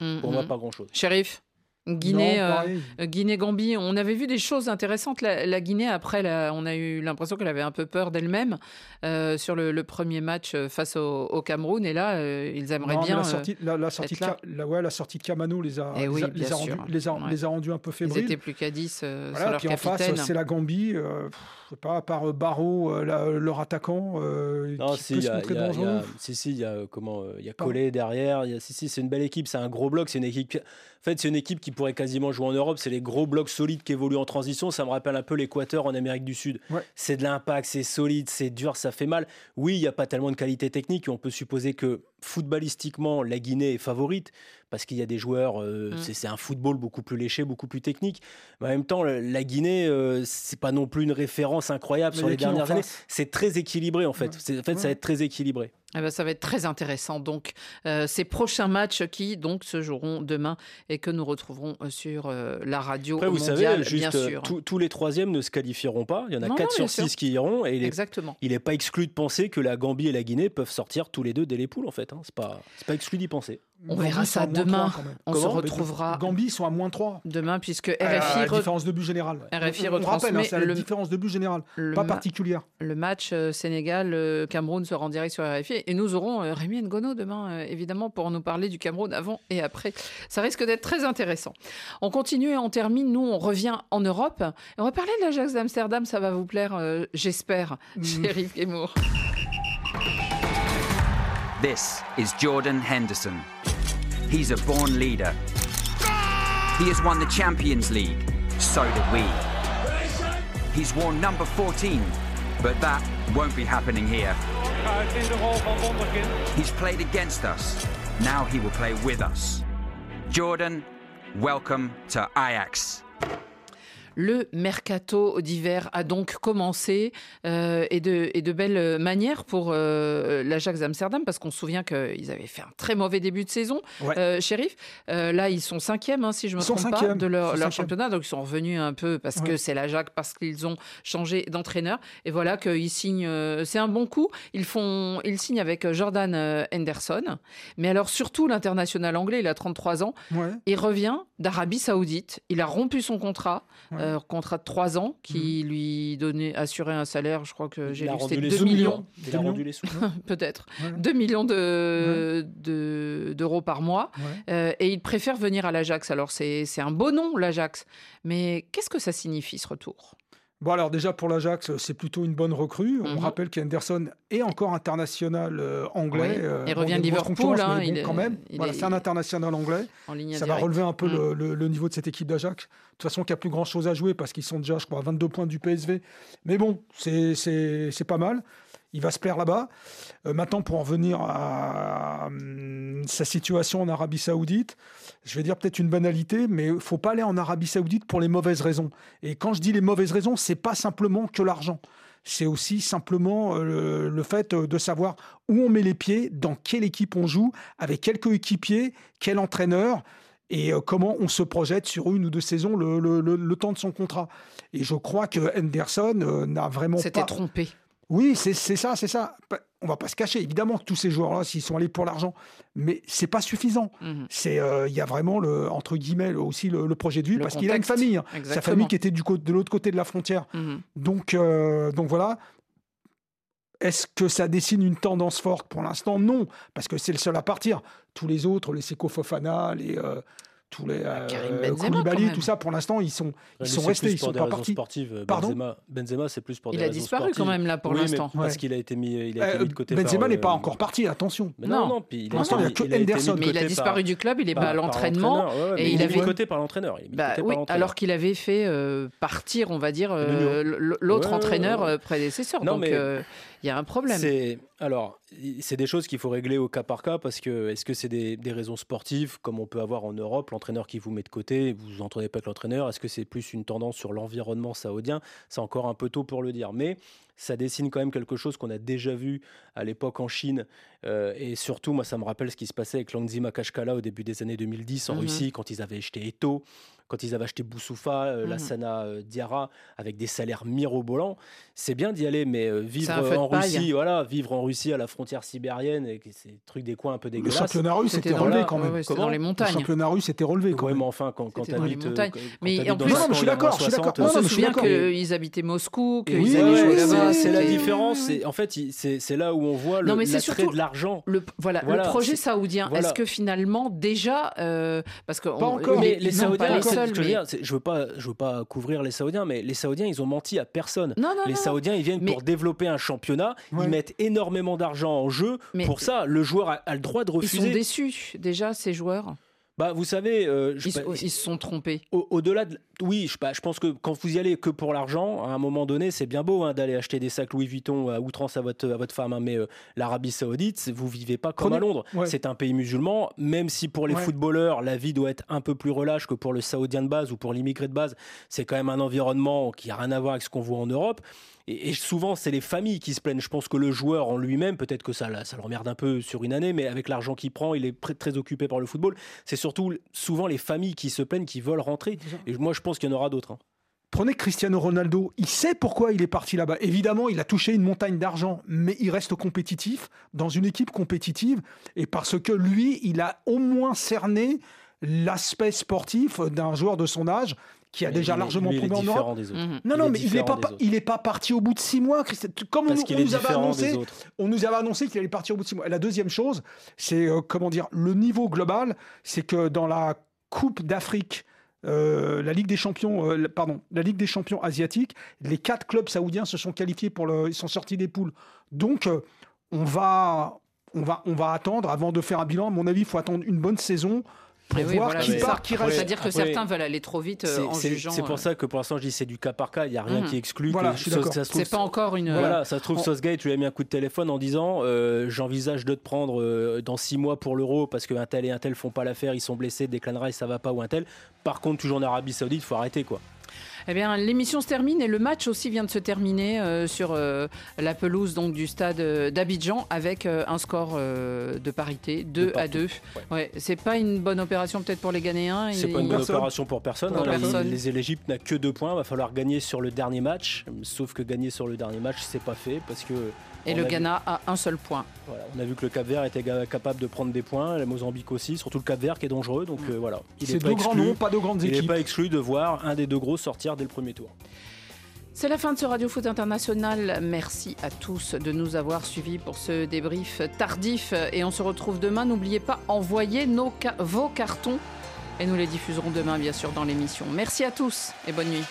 Mm, Pour moi, mm. pas grand-chose. Shérif Guinée, euh, Guinée-Gambie, on avait vu des choses intéressantes. La, Guinée, après, on a eu l'impression qu'elle avait un peu peur d'elle-même euh, sur le, premier match euh, face au, Cameroun. Et là, ils aimeraient bien. La sortie, la, sortie de, ouais, la sortie de Kamano les a, eh les, a, les, a rendus, les, a, les, a, rendus, un peu fébriles. Ils étaient plus qu'à 10 voilà, sur leur puis en face, c'est la Gambie. je sais pas, à part Barreau, leur attaquant, non, qui si, peut se montrer dangereux. si, si, il y a, comment, il y a Collet derrière. Y a, si, si, c'est une belle équipe. C'est un gros bloc. C'est une équipe en fait, c'est une équipe qui pourrait quasiment jouer en Europe. C'est les gros blocs solides qui évoluent en transition. Ça me rappelle un peu l'Équateur en Amérique du Sud. C'est de l'impact, c'est solide, c'est dur, ça fait mal. Oui, il n'y a pas tellement de qualité technique. On peut supposer que footballistiquement, la Guinée est favorite parce qu'il y a des joueurs, euh, mm. c'est un football beaucoup plus léché, beaucoup plus technique. Mais en même temps, la Guinée, euh, c'est pas non plus une référence incroyable sur les dernières années. C'est très équilibré en fait. En fait, ça va être très équilibré. Eh ben, ça va être très intéressant. Donc, euh, ces prochains matchs qui donc se joueront demain et que nous retrouverons euh, sur euh, la radio Après, vous savez, juste, tous les troisièmes ne se qualifieront pas. Il y en a 4 sur 6 qui iront. Et il Exactement. il n'est pas exclu de penser que la Gambie et la Guinée peuvent sortir tous les deux dès les poules, en fait. Hein. Ce n'est pas, pas exclu d'y penser. On verra ça demain. on se retrouvera. Gambie sont à moins 3. Demain, puisque RFI. Euh, la différence de but général. RFI on, rappelle, hein, c'est la différence de but général, pas particulière. Le match Sénégal-Cameroun sera en direct sur RFI. Et nous aurons Rémi Ngono demain, euh, évidemment, pour nous parler du Cameroun avant et après. Ça risque d'être très intéressant. On continue et on termine. Nous, on revient en Europe. on va parler de l'Ajax d'Amsterdam. Ça va vous plaire, euh, j'espère, mmh. Sheriff This is Jordan Henderson. He's a born leader. He has won the Champions League. So did we. He's worn number 14, but that won't be happening here. He's played against us. Now he will play with us. Jordan, welcome to Ajax. Le mercato d'hiver a donc commencé euh, et, de, et de belles manières pour euh, l'Ajax d'Amsterdam parce qu'on se souvient qu'ils avaient fait un très mauvais début de saison, euh, shérif. là, ils sont cinquièmes, hein, si je me trompe pas, de leur, championnat. Donc, ils sont revenus un peu parce que c'est l'Ajax, parce qu'ils ont changé d'entraîneur. Et voilà qu'ils signent. c'est un bon coup. Ils, font, ils signent avec Jordan Henderson. Mais alors, surtout, l'international anglais, il a 33 ans. Il revient d'Arabie Saoudite. Il a rompu son contrat. Euh, contrat de 3 ans qui mhm. lui donnait, assurait un salaire, je crois que j'ai lu, c'était 2 millions. Il a rendu les sous. Peut-être. 2 millions d'euros de, d'euros par mois. Euh, et il préfère venir à l'Ajax. Alors, c'est un beau nom, l'Ajax. Mais qu'est-ce que ça signifie, ce retour? Bon, alors déjà pour l'Ajax, c'est plutôt une bonne recrue. On mhm. rappelle qu'Henderson est encore international euh, anglais. il euh, revient de Liverpool, hein, il quand même. Voilà, c'est un international anglais. Ça va relever un peu mhm. le, niveau de cette équipe d'Ajax. De toute façon, il n'y a plus grand chose à jouer parce qu'ils sont déjà, je crois, à 22 points du PSV. Mais bon, c'est pas mal. Il va se plaire là-bas. Euh, maintenant, pour en venir à, hum, sa situation en Arabie Saoudite, je vais dire peut-être une banalité, mais il faut pas aller en Arabie Saoudite pour les mauvaises raisons. Et quand je dis les mauvaises raisons, c'est pas simplement que l'argent. C'est aussi simplement euh, le fait euh, de savoir où on met les pieds, dans quelle équipe on joue, avec quel coéquipier, quel entraîneur et comment on se projette sur une ou deux saisons le, le, temps de son contrat. Et je crois que Henderson n'a vraiment pas... S'était trompé. Oui, c'est ça, c'est ça. On va pas se cacher. Évidemment que tous ces joueurs-là, s'ils sont allés pour l'argent, mais c'est pas suffisant. Mhm. C'est, euh, il y a vraiment le entre guillemets aussi le, projet de vie parce qu'il a une famille. Hein. Sa famille qui était du de l'autre côté de la frontière. Mhm. Donc, euh, donc voilà. Est-ce que ça dessine une tendance forte Pour l'instant, non, parce que c'est le seul à partir. Tous les autres, les Seko Fofana, les, euh, tous les bah, euh, Koulibaly, tout ça, pour l'instant, ils sont, ils sont restés, ils sont pas partis. Sportives. Benzema, Benzema c'est plus pour il des raisons sportives. Il a disparu quand même là pour l'instant. Parce qu'il a été mis, il a été euh, mis de côté. Benzema n'est pas encore parti, attention. Mais non, non, puis il pour l'instant, il n'y a que Henderson. Mais il a disparu du club, il n'est pas à l'entraînement. Et il est mis de côté par l'entraîneur. Bah alors qu'il avait fait euh, partir, on va dire, l'autre entraîneur prédécesseur. Donc il y a un problème. Alors, c'est des choses qu'il faut régler au cas par cas parce que est-ce que c'est des, des, raisons sportives comme on peut avoir en Europe, l'entraîneur qui vous met de côté, vous vous entendez pas avec l'entraîneur, est-ce que c'est plus une tendance sur l'environnement saoudien? C'est encore un peu tôt pour le dire, mais ça dessine quand même quelque chose qu'on a déjà vu à l'époque en Chine euh, et surtout, moi, ça me rappelle ce qui se passait avec Langzi Makashkala au début des années 2010 en mmh Russie quand ils avaient acheté Eto quand ils avaient acheté Boussoufa, euh, la mmh Sana euh, Diarra, avec des salaires mirobolants. C'est bien d'y aller, mais euh, vivre en Russie, voilà, vivre en Russie à la frontière sibérienne, et ces trucs des coins un peu dégueulasses. Le championnat russe était relevé quand même. dans les montagnes. Le championnat russe était relevé quand même. enfin, quand, quand tu habites. Mais en plus, je suis d'accord. On se souvient qu'ils habitaient Moscou, qu'ils allaient là-bas. C'est la différence. En fait, c'est là où on voit l'attrait de l'argent. Voilà, le projet saoudien. Est-ce que finalement, déjà, parce que. Pas encore. Mais les Saoudiens, je veux pas, je veux pas couvrir les Saoudiens, mais les Saoudiens, ils ont menti à personne. les Saoudiens, ils viennent pour développer un championnat. Ils mettent énormément d'argent en jeu. pour ça, le joueur a, le droit de refuser. Ils sont déçus déjà ces joueurs. Bah, vous savez, euh, ils, se sont trompés. Au-delà de, oui, je, je, pense que quand vous y allez que pour l'argent, à un moment donné, c'est bien beau hein, d'aller acheter des sacs Louis Vuitton à outrance à votre à votre femme, hein, mais euh, l'Arabie Saoudite, vous vivez pas comme à Londres. C'est un pays musulman, même si pour les footballeurs, la vie doit être un peu plus relâche que pour le Saoudien de base ou pour l'immigré de base. C'est quand même un environnement qui a rien à voir avec ce qu'on voit en Europe. Et, souvent, c'est les familles qui se plaignent. Je pense que le joueur en lui-même, peut-être que ça, ça le remerde un peu sur une année, mais avec l'argent qu'il prend, il est très occupé par le football. C'est surtout souvent les familles qui se plaignent, qui veulent rentrer. Et moi, je pense qu'il y en aura d'autres. Hein. Prenez Cristiano Ronaldo, il sait pourquoi il est parti là-bas. Évidemment, il a touché une montagne d'argent, mais il reste compétitif dans une équipe compétitive et parce que lui, il a au moins cerné l'aspect sportif d'un joueur de son âge qui a déjà largement prouvé en Europe. Mhm. Non, non, mais il n'est pas, il est pas parti au bout de six mois. Comme on, nous avait annoncé, on nous avait annoncé qu'il allait partir au bout de six mois. Et la deuxième chose, c'est euh, comment dire, le niveau global, c'est que dans la Coupe d'Afrique. Euh, la Ligue des champions, euh, pardon, la Ligue des champions asiatiques, les quatre clubs saoudiens se sont qualifiés pour le, ils sont sortis des poules. Donc, on va, on va, on va attendre avant de faire un bilan. À mon avis, il faut attendre une bonne saison pour voir qui part, qui reste. C'est-à-dire que certains veulent aller trop vite euh, en jugeant. C'est pour euh. ça que pour l'instant je dis c'est du cas par cas, il n'y a rien mhm. qui exclut. Voilà, C'est pas encore une. Voilà, ça se trouve, Sosgate, tu lui as mis un coup de téléphone en disant euh, j'envisage de te prendre dans six mois pour l'euro parce qu'un tel et un tel font pas l'affaire, ils sont blessés, Declan Rice ça va pas ou un tel. Par contre, toujours en Arabie Saoudite, il faut arrêter quoi. Eh bien, l'émission se termine et le match aussi vient de se terminer euh, sur euh, la pelouse donc, du stade euh, d'Abidjan avec un score de parité 2 à 2. Ouais. c'est pas une bonne opération peut-être pour les Ghanéens. C'est pas une bonne opération pour personne. Hein. Les, l'Égypte n'a que deux points. Il va falloir gagner sur le dernier match. Sauf que gagner sur le dernier match, c'est pas fait parce que et le Ghana a un seul point. On a vu que le Cap Vert était capable de prendre des points, le Mozambique aussi, surtout le Cap Vert qui est dangereux. Donc mm. euh, voilà. C'est deux grands noms, pas de grandes équipes. Il n'est pas exclu de voir un des deux gros sortir dès le premier tour. C'est la fin de ce Radio Foot International. Merci à tous de nous avoir suivis pour ce débrief tardif et on se retrouve demain. N'oubliez pas, envoyez vos cartons et nous les diffuserons demain bien sûr dans l'émission. Merci à tous et bonne nuit.